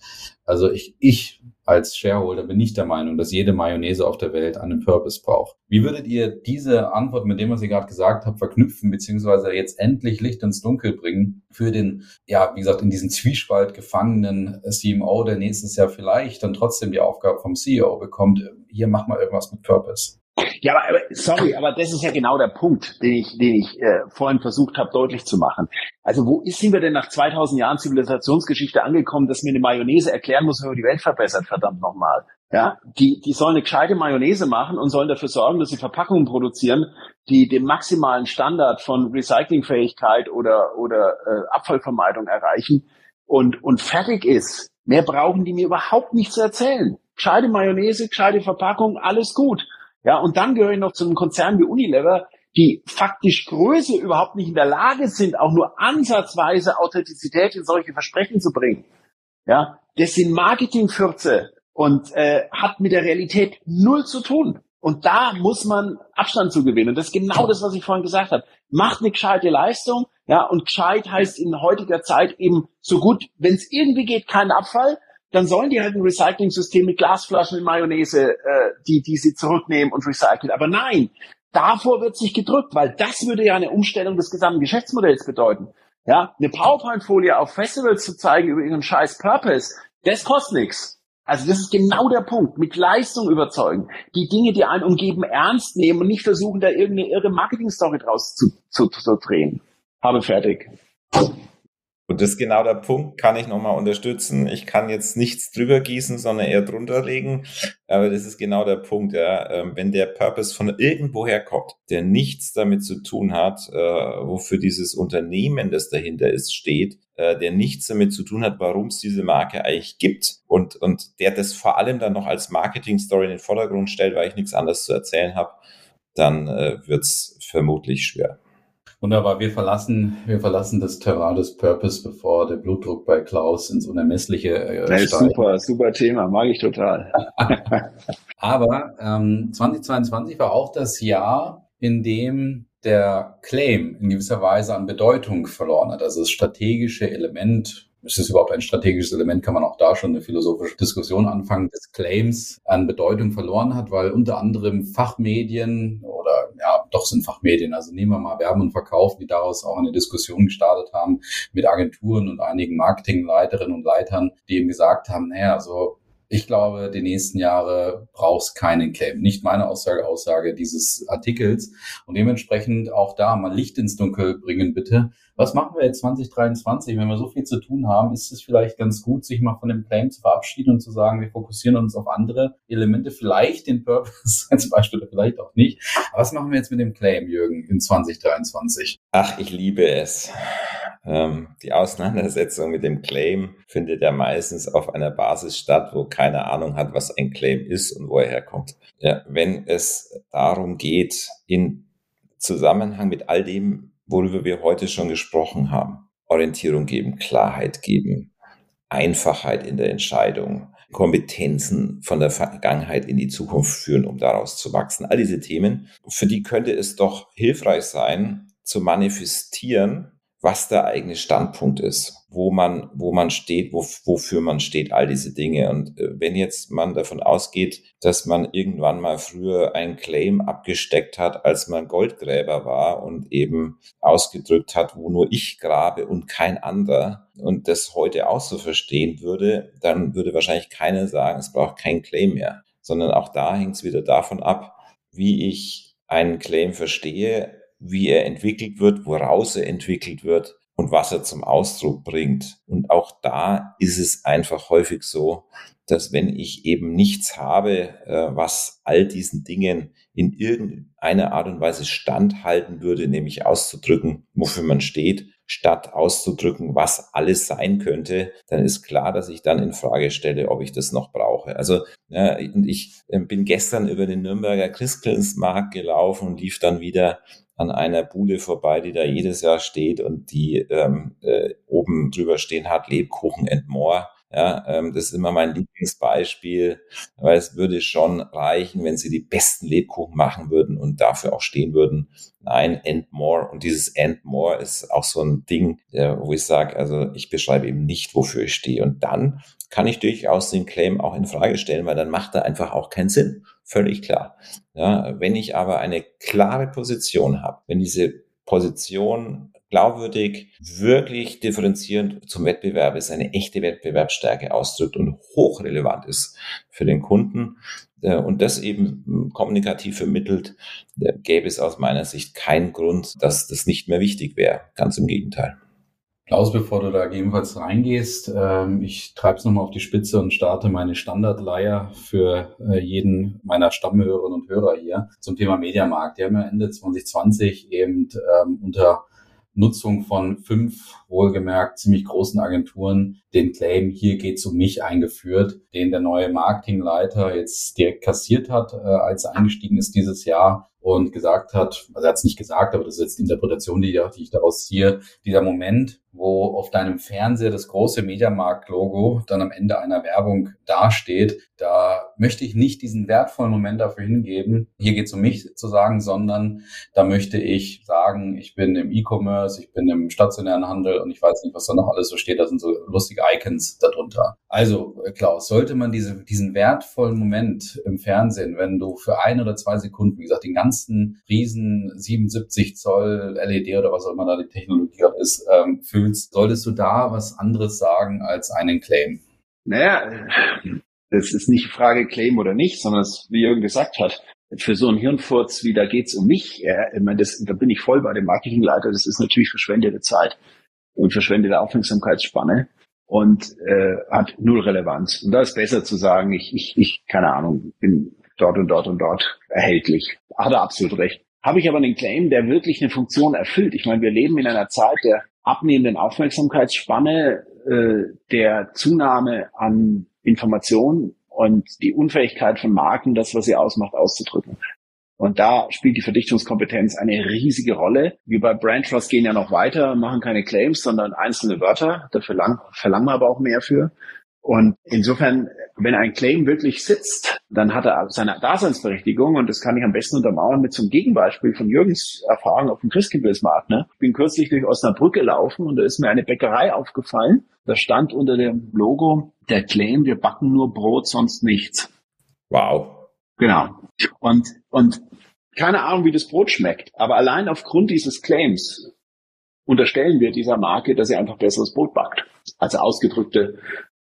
also ich, ich als Shareholder bin nicht der Meinung, dass jede Mayonnaise auf der Welt einen Purpose braucht. Wie würdet ihr diese Antwort mit dem, was ihr gerade gesagt habt, verknüpfen, beziehungsweise jetzt endlich Licht ins Dunkel bringen für den, ja, wie gesagt, in diesen Zwiespalt gefangenen CMO, der nächstes Jahr vielleicht dann trotzdem die Aufgabe vom CEO bekommt, hier mach mal irgendwas mit Purpose. Ja, aber, sorry, aber das ist ja genau der Punkt, den ich, den ich äh, vorhin versucht habe deutlich zu machen. Also wo ist, sind wir denn nach 2000 Jahren Zivilisationsgeschichte angekommen, dass mir eine Mayonnaise erklären muss, wie man die Welt verbessert, verdammt nochmal. Ja, die, die sollen eine gescheite Mayonnaise machen und sollen dafür sorgen, dass sie Verpackungen produzieren, die den maximalen Standard von Recyclingfähigkeit oder, oder äh, Abfallvermeidung erreichen und, und fertig ist. Mehr brauchen die mir überhaupt nicht zu erzählen. Gescheite Mayonnaise, gescheite Verpackung, alles gut. Ja, und dann gehöre ich noch zu einem Konzern wie Unilever, die faktisch Größe überhaupt nicht in der Lage sind, auch nur ansatzweise Authentizität in solche Versprechen zu bringen. Ja, das sind Marketingfürze und äh, hat mit der Realität null zu tun. Und da muss man Abstand zu gewinnen. Und das ist genau das, was ich vorhin gesagt habe. Macht eine gescheite Leistung, ja, und gescheit heißt in heutiger Zeit eben so gut, wenn es irgendwie geht, kein Abfall, dann sollen die halt ein Recycling-System mit Glasflaschen in Mayonnaise, äh, die, die sie zurücknehmen und recyceln. Aber nein, davor wird sich gedrückt, weil das würde ja eine Umstellung des gesamten Geschäftsmodells bedeuten. Ja, eine PowerPoint-Folie auf Festivals zu zeigen über ihren scheiß Purpose, das kostet nichts. Also das ist genau der Punkt. Mit Leistung überzeugen. Die Dinge, die einen umgeben, ernst nehmen und nicht versuchen, da irgendeine irre Marketing-Story draus zu, zu, zu drehen. Habe fertig. Und das ist genau der Punkt, kann ich nochmal unterstützen. Ich kann jetzt nichts drüber gießen, sondern eher drunter legen. Aber das ist genau der Punkt, ja. Ähm, wenn der Purpose von irgendwoher kommt, der nichts damit zu tun hat, äh, wofür dieses Unternehmen, das dahinter ist, steht, äh, der nichts damit zu tun hat, warum es diese Marke eigentlich gibt und, und der das vor allem dann noch als Marketing-Story in den Vordergrund stellt, weil ich nichts anderes zu erzählen habe, dann äh, wird es vermutlich schwer. Wunderbar, wir verlassen, wir verlassen das Terrain des Purpose, bevor der Blutdruck bei Klaus ins Unermessliche äh, ja, Super, super Thema, mag ich total. Aber ähm, 2022 war auch das Jahr, in dem der Claim in gewisser Weise an Bedeutung verloren hat. Also das strategische Element ist es überhaupt ein strategisches Element, kann man auch da schon eine philosophische Diskussion anfangen, des Claims an Bedeutung verloren hat, weil unter anderem Fachmedien oder ja, doch sind Fachmedien, also nehmen wir mal Werben und Verkaufen, die daraus auch eine Diskussion gestartet haben mit Agenturen und einigen Marketingleiterinnen und Leitern, die eben gesagt haben, naja, also ich glaube, die nächsten Jahre brauchst keinen Claim. Nicht meine Aussage, Aussage dieses Artikels. Und dementsprechend auch da mal Licht ins Dunkel bringen, bitte. Was machen wir jetzt 2023? Wenn wir so viel zu tun haben, ist es vielleicht ganz gut, sich mal von dem Claim zu verabschieden und zu sagen, wir fokussieren uns auf andere Elemente, vielleicht den Purpose als Beispiel, vielleicht auch nicht. Was machen wir jetzt mit dem Claim, Jürgen, in 2023? Ach, ich liebe es. Ähm, die Auseinandersetzung mit dem Claim findet ja meistens auf einer Basis statt, wo keine Ahnung hat, was ein Claim ist und wo er herkommt. Ja, wenn es darum geht, in Zusammenhang mit all dem, worüber wir heute schon gesprochen haben, Orientierung geben, Klarheit geben, Einfachheit in der Entscheidung, Kompetenzen von der Vergangenheit in die Zukunft führen, um daraus zu wachsen. All diese Themen, für die könnte es doch hilfreich sein, zu manifestieren, was der eigene Standpunkt ist, wo man, wo man steht, wo, wofür man steht, all diese Dinge. Und äh, wenn jetzt man davon ausgeht, dass man irgendwann mal früher ein Claim abgesteckt hat, als man Goldgräber war und eben ausgedrückt hat, wo nur ich grabe und kein anderer und das heute auch so verstehen würde, dann würde wahrscheinlich keiner sagen, es braucht kein Claim mehr, sondern auch da hängt es wieder davon ab, wie ich einen Claim verstehe, wie er entwickelt wird, woraus er entwickelt wird und was er zum Ausdruck bringt. Und auch da ist es einfach häufig so, dass wenn ich eben nichts habe, äh, was all diesen Dingen in irgendeiner Art und Weise standhalten würde, nämlich auszudrücken, wofür man steht, statt auszudrücken, was alles sein könnte, dann ist klar, dass ich dann in Frage stelle, ob ich das noch brauche. Also ja, und ich äh, bin gestern über den Nürnberger Christkindlesmarkt gelaufen und lief dann wieder an einer Bude vorbei, die da jedes Jahr steht und die ähm, äh, oben drüber stehen hat, Lebkuchen and more. Ja, ähm, das ist immer mein Lieblingsbeispiel, weil es würde schon reichen, wenn sie die besten Lebkuchen machen würden und dafür auch stehen würden. Nein, and more. Und dieses and more ist auch so ein Ding, äh, wo ich sage, also ich beschreibe eben nicht, wofür ich stehe. Und dann kann ich durchaus den Claim auch in Frage stellen, weil dann macht er einfach auch keinen Sinn. Völlig klar. Ja, wenn ich aber eine klare Position habe, wenn diese Position glaubwürdig, wirklich differenzierend zum Wettbewerb ist, eine echte Wettbewerbsstärke ausdrückt und hochrelevant ist für den Kunden äh, und das eben kommunikativ vermittelt, gäbe es aus meiner Sicht keinen Grund, dass das nicht mehr wichtig wäre. Ganz im Gegenteil. Klaus, bevor du da gegebenenfalls reingehst, ähm, ich treibe es nochmal auf die Spitze und starte meine Standardleier für äh, jeden meiner Stammhörerinnen und Hörer hier zum Thema Mediamarkt. Die haben ja Ende 2020 eben ähm, unter Nutzung von fünf wohlgemerkt ziemlich großen Agenturen den Claim, hier geht's um mich eingeführt, den der neue Marketingleiter jetzt direkt kassiert hat, äh, als er eingestiegen ist dieses Jahr und gesagt hat, also er hat es nicht gesagt, aber das ist jetzt die Interpretation, die, die ich daraus ziehe, dieser Moment, wo auf deinem Fernseher das große Mediamarkt-Logo dann am Ende einer Werbung dasteht, da möchte ich nicht diesen wertvollen Moment dafür hingeben, hier geht es um mich zu sagen, sondern da möchte ich sagen, ich bin im E-Commerce, ich bin im stationären Handel und ich weiß nicht, was da noch alles so steht, da sind so lustige Icons darunter. Also, Klaus, sollte man diese, diesen wertvollen Moment im Fernsehen, wenn du für ein oder zwei Sekunden, wie gesagt, den ganzen riesen 77 Zoll LED oder was auch immer da die Technologie ist, ähm, fühlst, solltest du da was anderes sagen als einen Claim? Naja, das ist nicht die Frage Claim oder nicht, sondern es, wie Jürgen gesagt hat, für so einen Hirnfurz wie da geht's um mich, ja, ich meine, das, da bin ich voll bei dem Marketingleiter, das ist natürlich verschwendete Zeit. und verschwendete Aufmerksamkeitsspanne und äh, hat null Relevanz. Und da ist besser zu sagen, ich, ich, ich, keine Ahnung, bin dort und dort und dort erhältlich. Hat er absolut recht. Habe ich aber einen Claim, der wirklich eine Funktion erfüllt. Ich meine, wir leben in einer Zeit der abnehmenden Aufmerksamkeitsspanne, äh, der Zunahme an Informationen und die Unfähigkeit von Marken, das, was sie ausmacht, auszudrücken. Und da spielt die Verdichtungskompetenz eine riesige Rolle. Wir bei Brand Trust gehen ja noch weiter, machen keine Claims, sondern einzelne Wörter. Dafür lang, verlangen wir aber auch mehr für. Und insofern, wenn ein Claim wirklich sitzt, dann hat er seine Daseinsberechtigung und das kann ich am besten untermauern mit einem Gegenbeispiel von Jürgens Erfahrung auf dem Christkindlesmarkt. Ne? Ich bin kürzlich durch Osnabrück gelaufen und da ist mir eine Bäckerei aufgefallen. Da stand unter dem Logo der Claim, wir backen nur Brot, sonst nichts. Wow. Genau. Und, und keine Ahnung, wie das Brot schmeckt, aber allein aufgrund dieses Claims unterstellen wir dieser Marke, dass sie einfach besseres Brot backt. Also ausgedrückte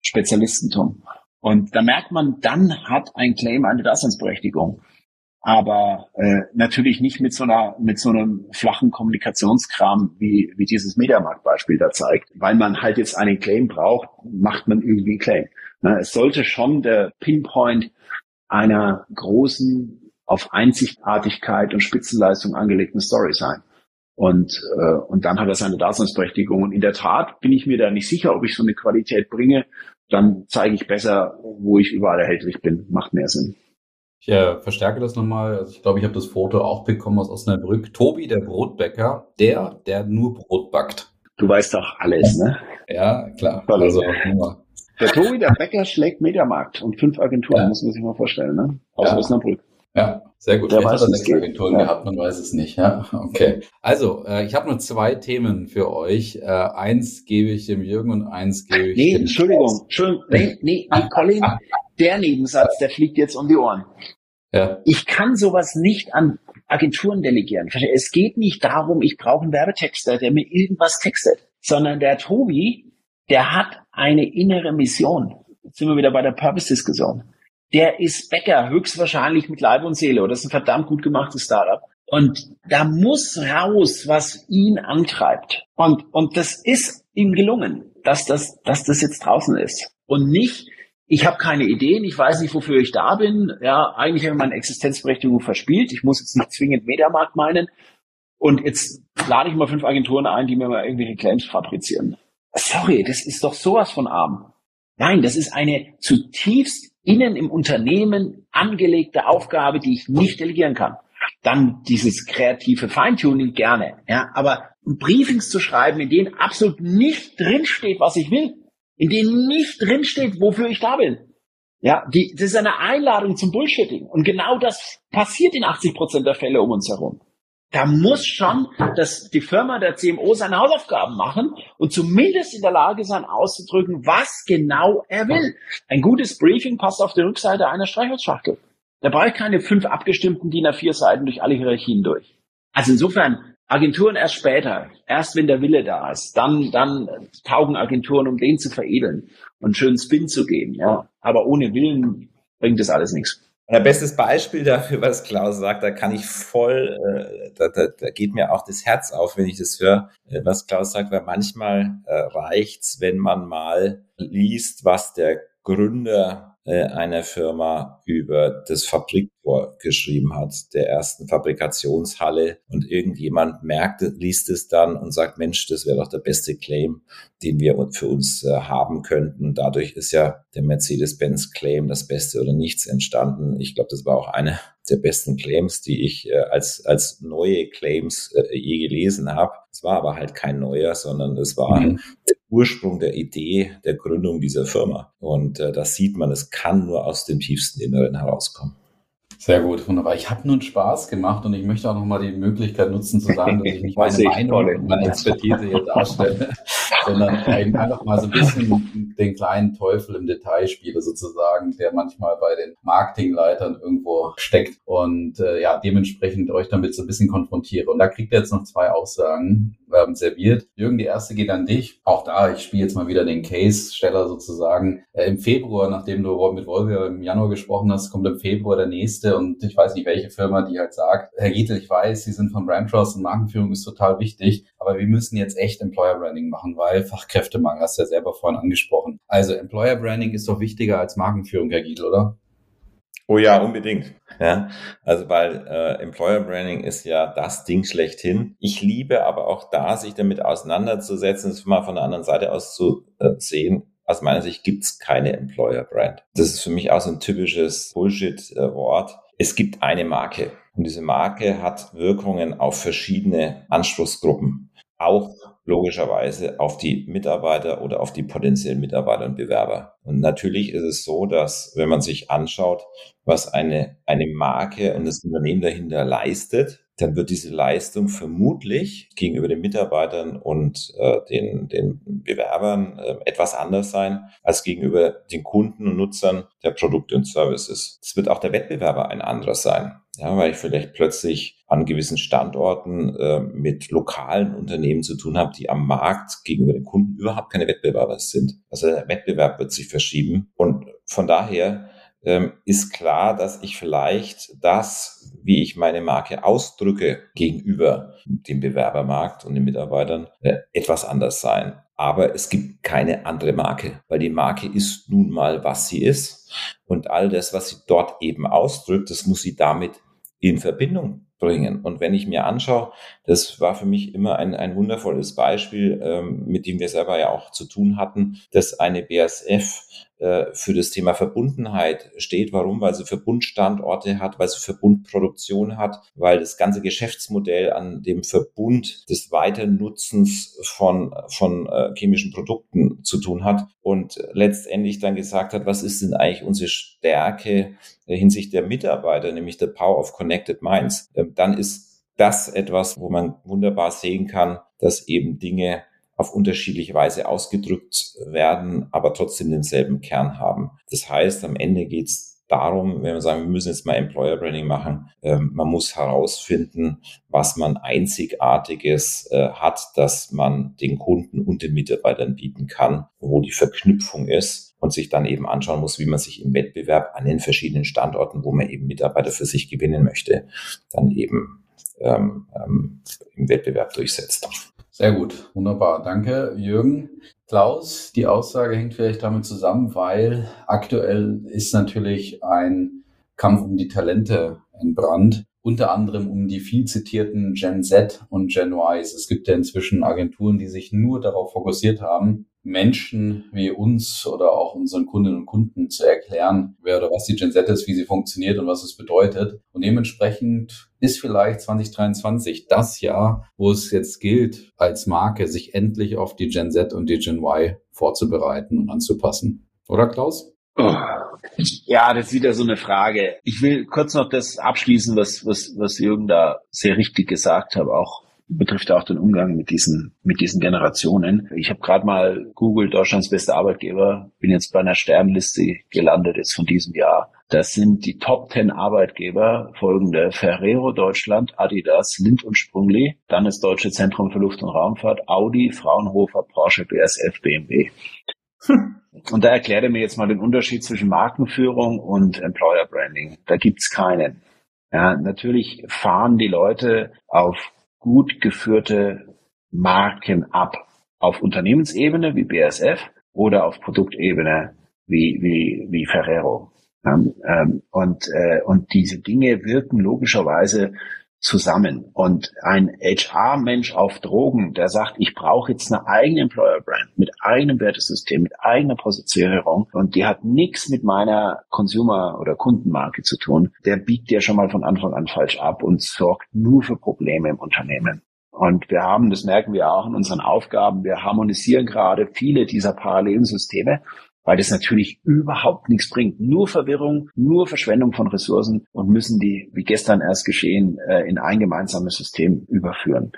Spezialistentum. Und da merkt man, dann hat ein Claim eine Daseinsberechtigung. Aber äh, natürlich nicht mit so einer mit so einem flachen Kommunikationskram wie wie dieses Mediamarkt-Beispiel da zeigt, weil man halt jetzt einen Claim braucht, macht man irgendwie einen Claim. Na, es sollte schon der Pinpoint einer großen auf Einzigartigkeit und Spitzenleistung angelegten Story sein. Und, äh, und dann hat er seine Daseinsberechtigung. Und in der Tat bin ich mir da nicht sicher, ob ich so eine Qualität bringe, dann zeige ich besser, wo ich überall erhältlich bin. Macht mehr Sinn. Ich äh, verstärke das nochmal. Also ich glaube, ich habe das Foto auch bekommen aus Osnabrück. Tobi, der Brotbäcker, der, der nur Brot backt. Du weißt doch alles, ne? Ja, klar. Also, der Tobi, der Bäcker, schlägt Mediamarkt und fünf Agenturen, ja. muss man sich mal vorstellen, ne? Aus ja. Osnabrück. Ja, sehr gut. Der Vielleicht weiß, hat er sechs Agenturen ja. gehabt, man weiß es nicht. Ja, okay. Also, äh, ich habe nur zwei Themen für euch. Äh, eins gebe ich dem Jürgen und eins gebe ich nee, dem Entschuldigung, Entschuldigung, nee, nee, nee, Colin, der Nebensatz, der fliegt jetzt um die Ohren. Ja. Ich kann sowas nicht an Agenturen delegieren. Es geht nicht darum, ich brauche einen Werbetexter, der mir irgendwas textet, sondern der Tobi, der hat eine innere Mission. Jetzt sind wir wieder bei der Purpose-Diskussion der ist Bäcker, höchstwahrscheinlich mit Leib und Seele. Oder das ist ein verdammt gut gemachtes Startup. Und da muss raus, was ihn antreibt. Und, und das ist ihm gelungen, dass das, dass das jetzt draußen ist. Und nicht, ich habe keine Ideen, ich weiß nicht, wofür ich da bin. Ja, eigentlich habe ich meine Existenzberechtigung verspielt. Ich muss jetzt nicht zwingend Mediamarkt meinen. Und jetzt lade ich mal fünf Agenturen ein, die mir mal irgendwelche Claims fabrizieren. Sorry, das ist doch sowas von arm. Nein, das ist eine zutiefst innen im Unternehmen angelegte Aufgabe, die ich nicht delegieren kann. Dann dieses kreative Feintuning gerne, ja, aber Briefings zu schreiben, in denen absolut nicht drinsteht, was ich will, in denen nicht drinsteht, wofür ich da bin. Ja, die, das ist eine Einladung zum Bullshitting. Und genau das passiert in 80 Prozent der Fälle um uns herum da muss schon dass die Firma der CMO seine Hausaufgaben machen und zumindest in der Lage sein auszudrücken, was genau er will. Ein gutes Briefing passt auf die Rückseite einer Streichholzschachtel. Da brauche ich keine fünf abgestimmten DIN A4 Seiten durch alle Hierarchien durch. Also insofern, Agenturen erst später, erst wenn der Wille da ist, dann, dann taugen Agenturen, um den zu veredeln und einen schönen Spin zu geben, ja. Aber ohne Willen bringt das alles nichts. Ein bestes Beispiel dafür, was Klaus sagt, da kann ich voll, äh, da, da, da geht mir auch das Herz auf, wenn ich das höre, äh, was Klaus sagt, weil manchmal äh, reicht's, wenn man mal liest, was der Gründer äh, einer Firma über das Fabriktor geschrieben hat, der ersten Fabrikationshalle und irgendjemand merkt, liest es dann und sagt, Mensch, das wäre doch der beste Claim, den wir für uns äh, haben könnten. Dadurch ist ja der Mercedes-Benz-Claim das Beste oder nichts entstanden. Ich glaube, das war auch eine der besten Claims, die ich äh, als, als neue Claims äh, je gelesen habe. Es war aber halt kein neuer, sondern es war mhm. der Ursprung der Idee der Gründung dieser Firma. Und äh, das sieht man, es kann nur aus dem tiefsten Inneren herauskommen. Sehr gut, wunderbar. Ich habe nun Spaß gemacht und ich möchte auch nochmal die Möglichkeit nutzen zu sagen, dass ich nicht meine Meinung und meine Expertise hier darstelle, sondern einfach mal so ein bisschen den kleinen Teufel im Detail spiele sozusagen, der manchmal bei den Marketingleitern irgendwo steckt und äh, ja, dementsprechend euch damit so ein bisschen konfrontiere. Und da kriegt ihr jetzt noch zwei Aussagen ähm, serviert. Jürgen, die erste geht an dich. Auch da, ich spiele jetzt mal wieder den Case-Steller sozusagen. Äh, Im Februar, nachdem du mit Wolfgang im Januar gesprochen hast, kommt im Februar der nächste Und ich weiß nicht welche Firma, die halt sagt, Herr Gietel, ich weiß, Sie sind von Brand und Markenführung ist total wichtig, aber wir müssen jetzt echt Employer Branding machen, weil Fachkräftemangel, hast du ja selber vorhin angesprochen. Also Employer Branding ist doch wichtiger als Markenführung, Herr Gietel, oder? Oh ja, unbedingt. Ja, also weil äh, Employer Branding ist ja das Ding schlechthin. Ich liebe aber auch da, sich damit auseinanderzusetzen, es mal von der anderen Seite aus zu äh, sehen. Aus meiner Sicht gibt's keine Employer Brand. Das ist für mich auch so ein typisches Bullshit-Wort. Es gibt eine Marke und diese Marke hat Wirkungen auf verschiedene Anspruchsgruppen. Auch logischerweise auf die Mitarbeiter oder auf die potenziellen Mitarbeiter und Bewerber. Und natürlich ist es so, dass wenn man sich anschaut, was eine, eine Marke und das Unternehmen dahinter leistet, dann wird diese Leistung vermutlich gegenüber den Mitarbeitern und äh, den, den Bewerbern äh, etwas anders sein als gegenüber den Kunden und Nutzern der Produkte und Services. Es wird auch der Wettbewerber ein anderer sein. Ja, weil ich vielleicht plötzlich an gewissen Standorten äh, mit lokalen Unternehmen zu tun habe, die am Markt gegenüber den Kunden überhaupt keine Wettbewerber sind. Also der Wettbewerb wird sich verschieben. Und von daher ähm, ist klar, dass ich vielleicht das, wie ich meine Marke ausdrücke gegenüber dem Bewerbermarkt und den Mitarbeitern, äh, etwas anders sein. Aber es gibt keine andere Marke, weil die Marke ist nun mal, was sie ist. Und all das, was sie dort eben ausdrückt, das muss sie damit in Verbindung bringen. Und wenn ich mir anschaue, das war für mich immer ein, ein wundervolles Beispiel, ähm, mit dem wir selber ja auch zu tun hatten, dass eine BASF äh, für das Thema Verbundenheit steht. Warum? Weil sie Verbundstandorte hat, weil sie Verbundproduktion hat, weil das ganze Geschäftsmodell an dem Verbund des Weiternutzens von, von äh, chemischen Produkten zu tun hat und letztendlich dann gesagt hat, was ist denn eigentlich unsere Stärke hinsichtlich der Mitarbeiter, nämlich der Power of Connected Minds. Ähm, dann ist das etwas, wo man wunderbar sehen kann, dass eben Dinge auf unterschiedliche Weise ausgedrückt werden, aber trotzdem denselben Kern haben. Das heißt, am Ende geht es darum, wenn wir sagen, wir müssen jetzt mal Employer Branding machen, ähm, man muss herausfinden, was man Einzigartiges äh, hat, dass man den Kunden und den Mitarbeitern bieten kann, wo die Verknüpfung ist und sich dann eben anschauen muss, wie man sich im Wettbewerb an den verschiedenen Standorten, wo man eben Mitarbeiter für sich gewinnen möchte, dann eben ähm, ähm, im Wettbewerb durchsetzt. Sehr gut, wunderbar. Danke, Jürgen. Klaus, die Aussage hängt vielleicht damit zusammen, weil aktuell ist natürlich ein Kampf um die Talente entbrannt unter anderem um die viel zitierten Gen Z und Gen Ys. Es gibt ja inzwischen Agenturen, die sich nur darauf fokussiert haben, Menschen wie uns oder auch unseren Kundinnen und Kunden zu erklären, wer oder was die Gen Z ist, wie sie funktioniert und was es bedeutet. Und dementsprechend ist vielleicht 2023 das Jahr, wo es jetzt gilt, als Marke sich endlich auf die Gen Z und die Gen Y vorzubereiten und anzupassen. Oder Klaus? Oh. Ja, das ist wieder so eine Frage. Ich will kurz noch das abschließen, was, was, was Jürgen da sehr richtig gesagt hat, auch betrifft auch den Umgang mit diesen mit diesen Generationen. Ich habe gerade mal Google Deutschlands beste Arbeitgeber, bin jetzt bei einer Sternliste gelandet jetzt von diesem Jahr. Das sind die Top 10 Arbeitgeber folgende Ferrero Deutschland, Adidas, Lind und Sprungli, dann das Deutsche Zentrum für Luft- und Raumfahrt, Audi, Fraunhofer, Porsche, BSF, BMW. Und da erklärt er mir jetzt mal den Unterschied zwischen Markenführung und Employer Branding. Da gibt's keinen. Ja, natürlich fahren die Leute auf gut geführte Marken ab. Auf Unternehmensebene wie BSF oder auf Produktebene wie, wie, wie Ferrero. Ähm, und, äh, und diese Dinge wirken logischerweise zusammen. Und ein HR-Mensch auf Drogen, der sagt, ich brauche jetzt eine eigene Employer-Brand mit eigenem Wertesystem, mit eigener Positionierung und die hat nichts mit meiner Consumer- oder Kundenmarke zu tun, der biegt ja schon mal von Anfang an falsch ab und sorgt nur für Probleme im Unternehmen. Und wir haben, das merken wir auch in unseren Aufgaben, wir harmonisieren gerade viele dieser parallelen Systeme weil das natürlich überhaupt nichts bringt. Nur Verwirrung, nur Verschwendung von Ressourcen und müssen die, wie gestern erst geschehen, äh, in ein gemeinsames System überführen.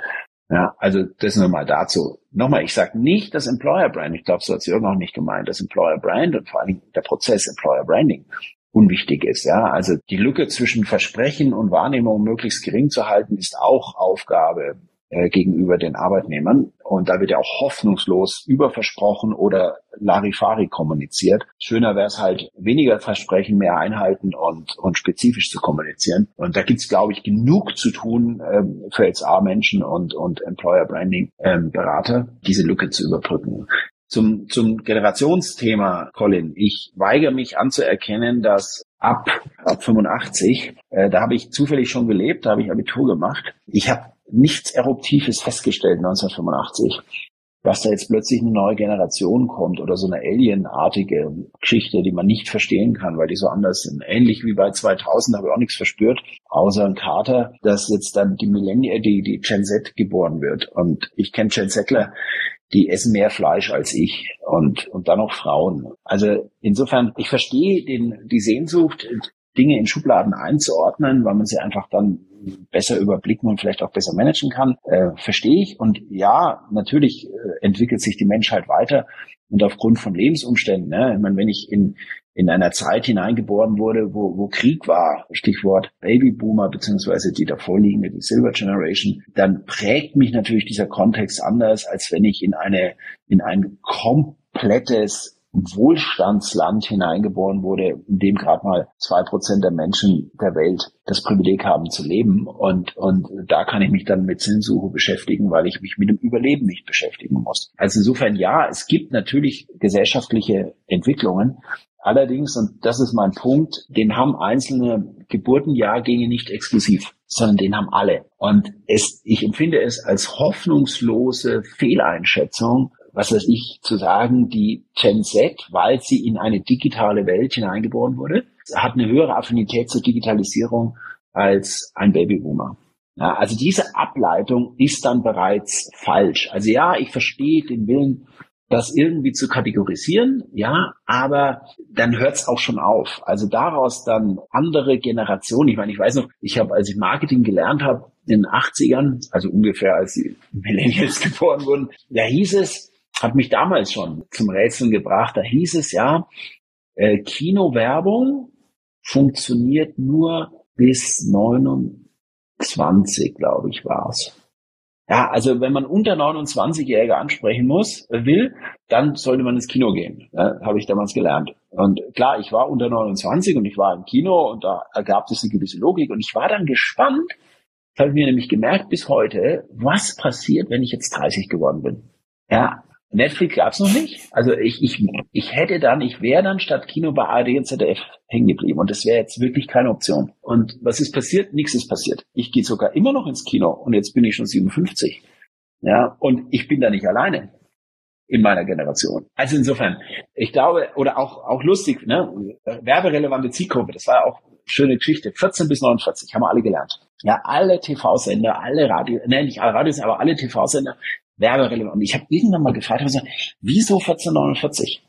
Ja, also das nur mal dazu. Nochmal, ich sage nicht, dass Employer Brand, ich glaube, so hat es Jürgen auch nicht gemeint, dass Employer Brand und vor allem der Prozess Employer Branding unwichtig ist. Ja, also die Lücke zwischen Versprechen und Wahrnehmung möglichst gering zu halten, ist auch Aufgabe äh, gegenüber den Arbeitnehmern. Und da wird ja auch hoffnungslos überversprochen oder Larifari kommuniziert. Schöner wäre es halt, weniger versprechen, mehr einhalten und, und spezifisch zu kommunizieren. Und da gibt's glaube ich, genug zu tun ähm, für HR-Menschen und, und Employer-Branding-Berater, ähm, diese Lücke zu überbrücken. Zum, zum Generationsthema, Colin. Ich weigere mich anzuerkennen, dass ab, ab 85, äh, da habe ich zufällig schon gelebt, da habe ich Abitur gemacht. Ich habe nichts Eruptives festgestellt 1985 dass da jetzt plötzlich eine neue Generation kommt oder so eine alienartige Geschichte, die man nicht verstehen kann, weil die so anders sind. Ähnlich wie bei 2000 habe ich auch nichts verspürt, außer ein Kater, dass jetzt dann die Millennial, die, die Gen Z geboren wird. Und ich kenne Gen Zler, die essen mehr Fleisch als ich und, und dann noch Frauen. Also insofern, ich verstehe den, die Sehnsucht, Dinge in Schubladen einzuordnen, weil man sie einfach dann besser überblicken und vielleicht auch besser managen kann, äh, verstehe ich. Und ja, natürlich äh, entwickelt sich die Menschheit weiter und aufgrund von Lebensumständen. Ne? Ich meine, wenn ich in in einer Zeit hineingeboren wurde, wo, wo Krieg war, Stichwort Babyboomer beziehungsweise die davorliegende, die Silver Generation, dann prägt mich natürlich dieser Kontext anders, als wenn ich in eine in ein komplettes Wohlstandsland hineingeboren wurde, in dem gerade mal zwei Prozent der Menschen der Welt das Privileg haben zu leben. Und, und da kann ich mich dann mit Sinnsuche beschäftigen, weil ich mich mit dem Überleben nicht beschäftigen muss. Also insofern ja, es gibt natürlich gesellschaftliche Entwicklungen. Allerdings, und das ist mein Punkt, den haben einzelne Geburtenjahrgänge nicht exklusiv, sondern den haben alle. Und es, ich empfinde es als hoffnungslose Fehleinschätzung, was weiß ich, zu sagen, die Gen Z, weil sie in eine digitale Welt hineingeboren wurde, hat eine höhere Affinität zur Digitalisierung als ein Babyboomer. Ja, also diese Ableitung ist dann bereits falsch. Also ja, ich verstehe den Willen, das irgendwie zu kategorisieren, ja, aber dann hört es auch schon auf. Also daraus dann andere Generationen, ich meine, ich weiß noch, ich habe, als ich Marketing gelernt habe, in den 80ern, also ungefähr als die Millennials geboren wurden, da hieß es, hat mich damals schon zum Rätseln gebracht. Da hieß es ja, äh, Kinowerbung funktioniert nur bis 29, glaube ich, war's. Ja, also wenn man unter 29-Jährige ansprechen muss, äh, will, dann sollte man ins Kino gehen. Ja, Habe ich damals gelernt. Und klar, ich war unter 29 und ich war im Kino und da ergab es eine gewisse Logik und ich war dann gespannt, habe ich mir nämlich gemerkt bis heute, was passiert, wenn ich jetzt 30 geworden bin. Ja, Netflix gab's noch nicht. Also ich, ich, ich hätte dann, ich wäre dann statt Kino bei ARD und ZDF hängen geblieben. Und das wäre jetzt wirklich keine Option. Und was ist passiert? Nichts ist passiert. Ich gehe sogar immer noch ins Kino und jetzt bin ich schon 57. Ja, und ich bin da nicht alleine in meiner Generation. Also insofern, ich glaube, oder auch, auch lustig, ne, werberelevante Zielgruppe, das war auch schöne Geschichte. 14 bis 49 haben wir alle gelernt. Ja, alle TV-Sender, alle Radio, ne, nicht alle Radios, aber alle TV-Sender werberelevant. Und ich habe irgendwann mal gefragt, habe gesagt, wieso 1449?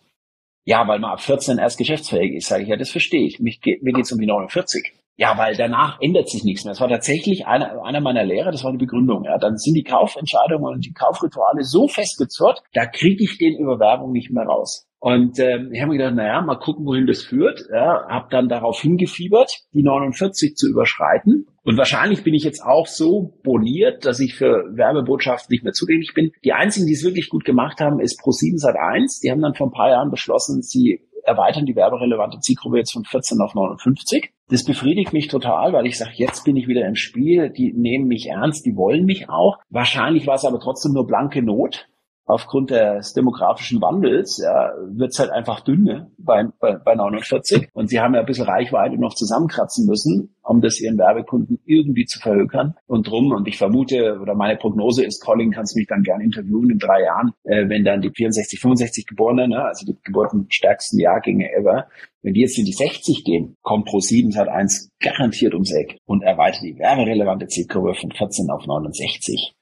Ja, weil man ab 14 erst geschäftsfähig ist. Sage ich, ja, das verstehe ich. Mich, mir geht's um die 49. Ja, weil danach ändert sich nichts mehr. Das war tatsächlich einer, einer meiner Lehrer, das war die Begründung. Ja, dann sind die Kaufentscheidungen und die Kaufrituale so festgezurrt, da kriege ich den über Werbung nicht mehr raus. Und ähm, ich habe mir gedacht, naja, mal gucken, wohin das führt. Ja, habe dann darauf hingefiebert, die 49 zu überschreiten. Und wahrscheinlich bin ich jetzt auch so boniert, dass ich für Werbebotschaften nicht mehr zugänglich bin. Die einzigen, die es wirklich gut gemacht haben, ist Pro7 Sat1. Die haben dann vor ein paar Jahren beschlossen, sie erweitern die werberelevante Zielgruppe jetzt von 14 auf 59. Das befriedigt mich total, weil ich sage, jetzt bin ich wieder im Spiel, die nehmen mich ernst, die wollen mich auch. Wahrscheinlich war es aber trotzdem nur blanke Not, aufgrund des demografischen Wandels ja, wird es halt einfach dünne bei, bei, bei 49. Und sie haben ja ein bisschen Reichweite noch zusammenkratzen müssen, um das ihren Werbekunden irgendwie zu verhökern. Und drum, und ich vermute, oder meine Prognose ist, Colin, kannst mich dann gerne interviewen in drei Jahren, äh, wenn dann die 64, 65 Geborenen, ne, also die geburtenstärksten Jahrgänge ever, wenn die jetzt in die 60 gehen, kommt Pro7 Sat 1 garantiert ums Eck und erweitert die werberelevante Zielkurve von 14 auf 69.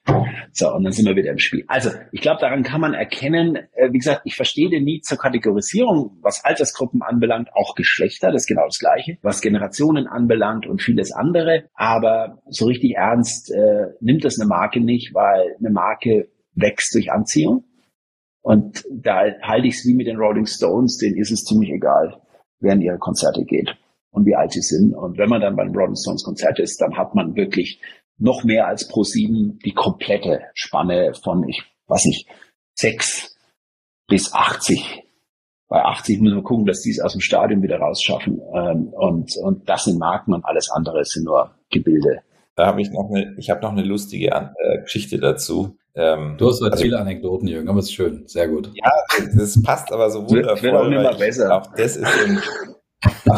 So, und dann sind wir wieder im Spiel. Also, ich glaube, daran kann man erkennen, äh, wie gesagt, ich verstehe den Need zur Kategorisierung, was Altersgruppen anbelangt, auch Geschlechter, das ist genau das Gleiche, was Generationen anbelangt und vieles andere. Aber so richtig ernst äh, nimmt das eine Marke nicht, weil eine Marke wächst durch Anziehung. Und da halte ich es wie mit den Rolling Stones, denen ist es ziemlich egal während ihrer Konzerte geht und wie alt sie sind. Und wenn man dann beim Rolling Stones Konzert ist, dann hat man wirklich noch mehr als pro sieben die komplette Spanne von, ich weiß nicht, sechs bis 80. Bei 80 müssen wir gucken, dass die es aus dem Stadion wieder rausschaffen. Ähm, und, und das sind Marken und alles andere sind nur Gebilde. Da habe ich noch eine, ich habe noch eine lustige äh, Geschichte dazu. Ähm, du hast halt also, viele Anekdoten, Jürgen, aber es ist schön, sehr gut. Ja, das passt aber so wundervoll. Auch immer besser. Auch das ist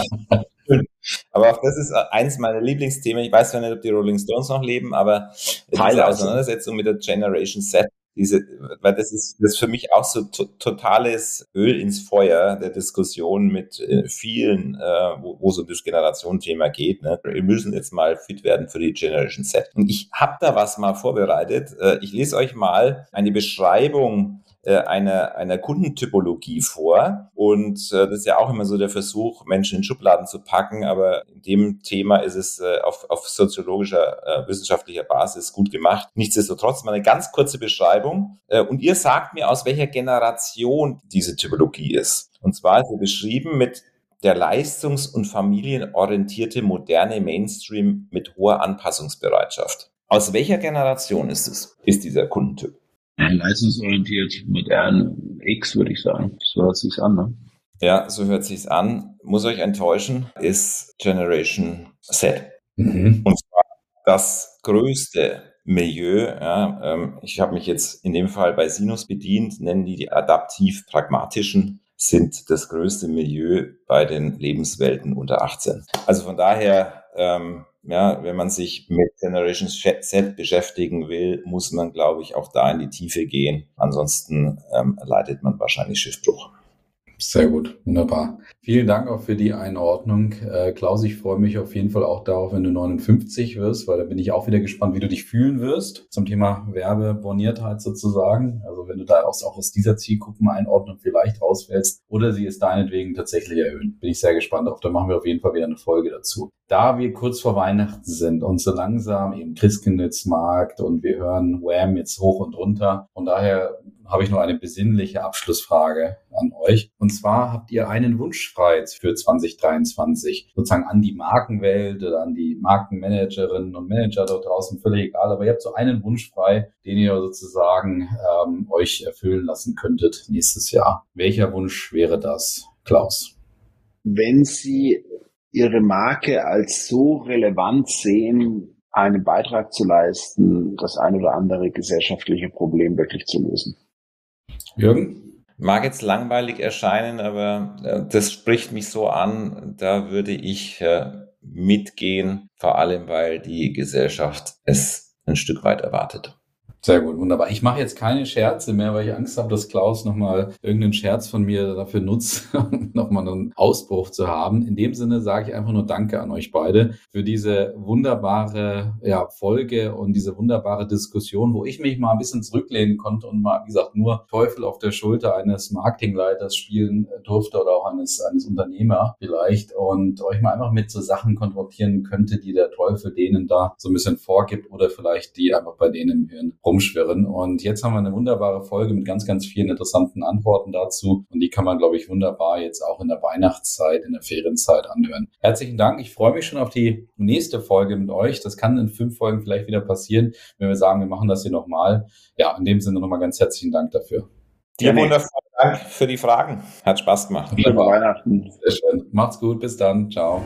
aber auch das ist eins meiner Lieblingsthemen. Ich weiß zwar nicht, ob die Rolling Stones noch leben, aber diese Auseinandersetzung mit der Generation Z diese, weil das ist das ist für mich auch so to totales Öl ins Feuer der Diskussion mit äh, vielen, äh, wo, wo so das Generationenthema geht. Ne? Wir müssen jetzt mal fit werden für die Generation Z. Und ich habe da was mal vorbereitet. Äh, ich lese euch mal eine Beschreibung äh, einer, einer Kundentypologie vor. Und äh, das ist ja auch immer so der Versuch, Menschen in Schubladen zu packen. Aber in dem Thema ist es äh, auf, auf soziologischer, äh, wissenschaftlicher Basis gut gemacht. Nichtsdestotrotz mal eine ganz kurze Beschreibung. Äh, und ihr sagt mir, aus welcher Generation diese Typologie ist. Und zwar ist sie beschrieben mit der leistungs- und familienorientierte moderne Mainstream mit hoher Anpassungsbereitschaft. Aus welcher Generation ist es, ist dieser Kundentyp? Leistungsorientiert, modern X, würde ich sagen. So hört sich's an, ne? Ja, so hört sich's an. Muss euch enttäuschen, ist Generation Z. Mhm. Und zwar das größte Milieu. Ja, ähm, ich habe mich jetzt in dem Fall bei Sinus bedient, nennen die die adaptiv-pragmatischen sind das größte Milieu bei den Lebenswelten unter 18. Also von daher ähm, ja, wenn man sich mit Generation Z beschäftigen will, muss man, glaube ich, auch da in die Tiefe gehen. Ansonsten ähm, leidet man wahrscheinlich Schiffbruch. Sehr gut, wunderbar. Vielen Dank auch für die Einordnung. Äh, Klaus, ich freue mich auf jeden Fall auch darauf, wenn du 59 wirst, weil da bin ich auch wieder gespannt, wie du dich fühlen wirst zum Thema Werbeborniertheit sozusagen. Also wenn du da auch, auch aus dieser Zielgruppeneinordnung vielleicht rausfällst oder sie es deinetwegen tatsächlich erhöhen. Bin ich sehr gespannt auf. Da machen wir auf jeden Fall wieder eine Folge dazu. Da wir kurz vor Weihnachten sind und so langsam eben Christkindlesmarkt und wir hören Wham jetzt hoch und runter. Von daher habe ich noch eine besinnliche Abschlussfrage an euch. Und zwar habt ihr einen Wunsch frei für 2023, sozusagen an die Markenwelt oder an die Markenmanagerinnen und Manager dort draußen, völlig egal. Aber ihr habt so einen Wunsch frei, den ihr sozusagen ähm, euch erfüllen lassen könntet nächstes Jahr. Welcher Wunsch wäre das, Klaus? Wenn Sie Ihre Marke als so relevant sehen, einen Beitrag zu leisten, das ein oder andere gesellschaftliche Problem wirklich zu lösen. Jürgen? Mag jetzt langweilig erscheinen, aber äh, das spricht mich so an, da würde ich äh, mitgehen, vor allem weil die Gesellschaft es ein Stück weit erwartet. Sehr gut, wunderbar. Ich mache jetzt keine Scherze mehr, weil ich Angst habe, dass Klaus nochmal irgendeinen Scherz von mir dafür nutzt, nochmal einen Ausbruch zu haben. In dem Sinne sage ich einfach nur Danke an euch beide für diese wunderbare ja, Folge und diese wunderbare Diskussion, wo ich mich mal ein bisschen zurücklehnen konnte und mal, wie gesagt, nur Teufel auf der Schulter eines Marketingleiters spielen durfte oder auch eines, eines Unternehmer vielleicht und euch mal einfach mit so Sachen konfrontieren könnte, die der Teufel denen da so ein bisschen vorgibt oder vielleicht die einfach bei denen im Hirn rumschwirren. Und jetzt haben wir eine wunderbare Folge mit ganz, ganz vielen interessanten Antworten dazu. Und die kann man, glaube ich, wunderbar jetzt auch in der Weihnachtszeit, in der Ferienzeit anhören. Herzlichen Dank. Ich freue mich schon auf die nächste Folge mit euch. Das kann in fünf Folgen vielleicht wieder passieren, wenn wir sagen, wir machen das hier nochmal. Ja, in dem Sinne nochmal ganz herzlichen Dank dafür. Dir ja, wundervollen Dank für die Fragen. Hat Spaß gemacht. Weihnachten. Sehr schön. Macht's gut. Bis dann. Ciao.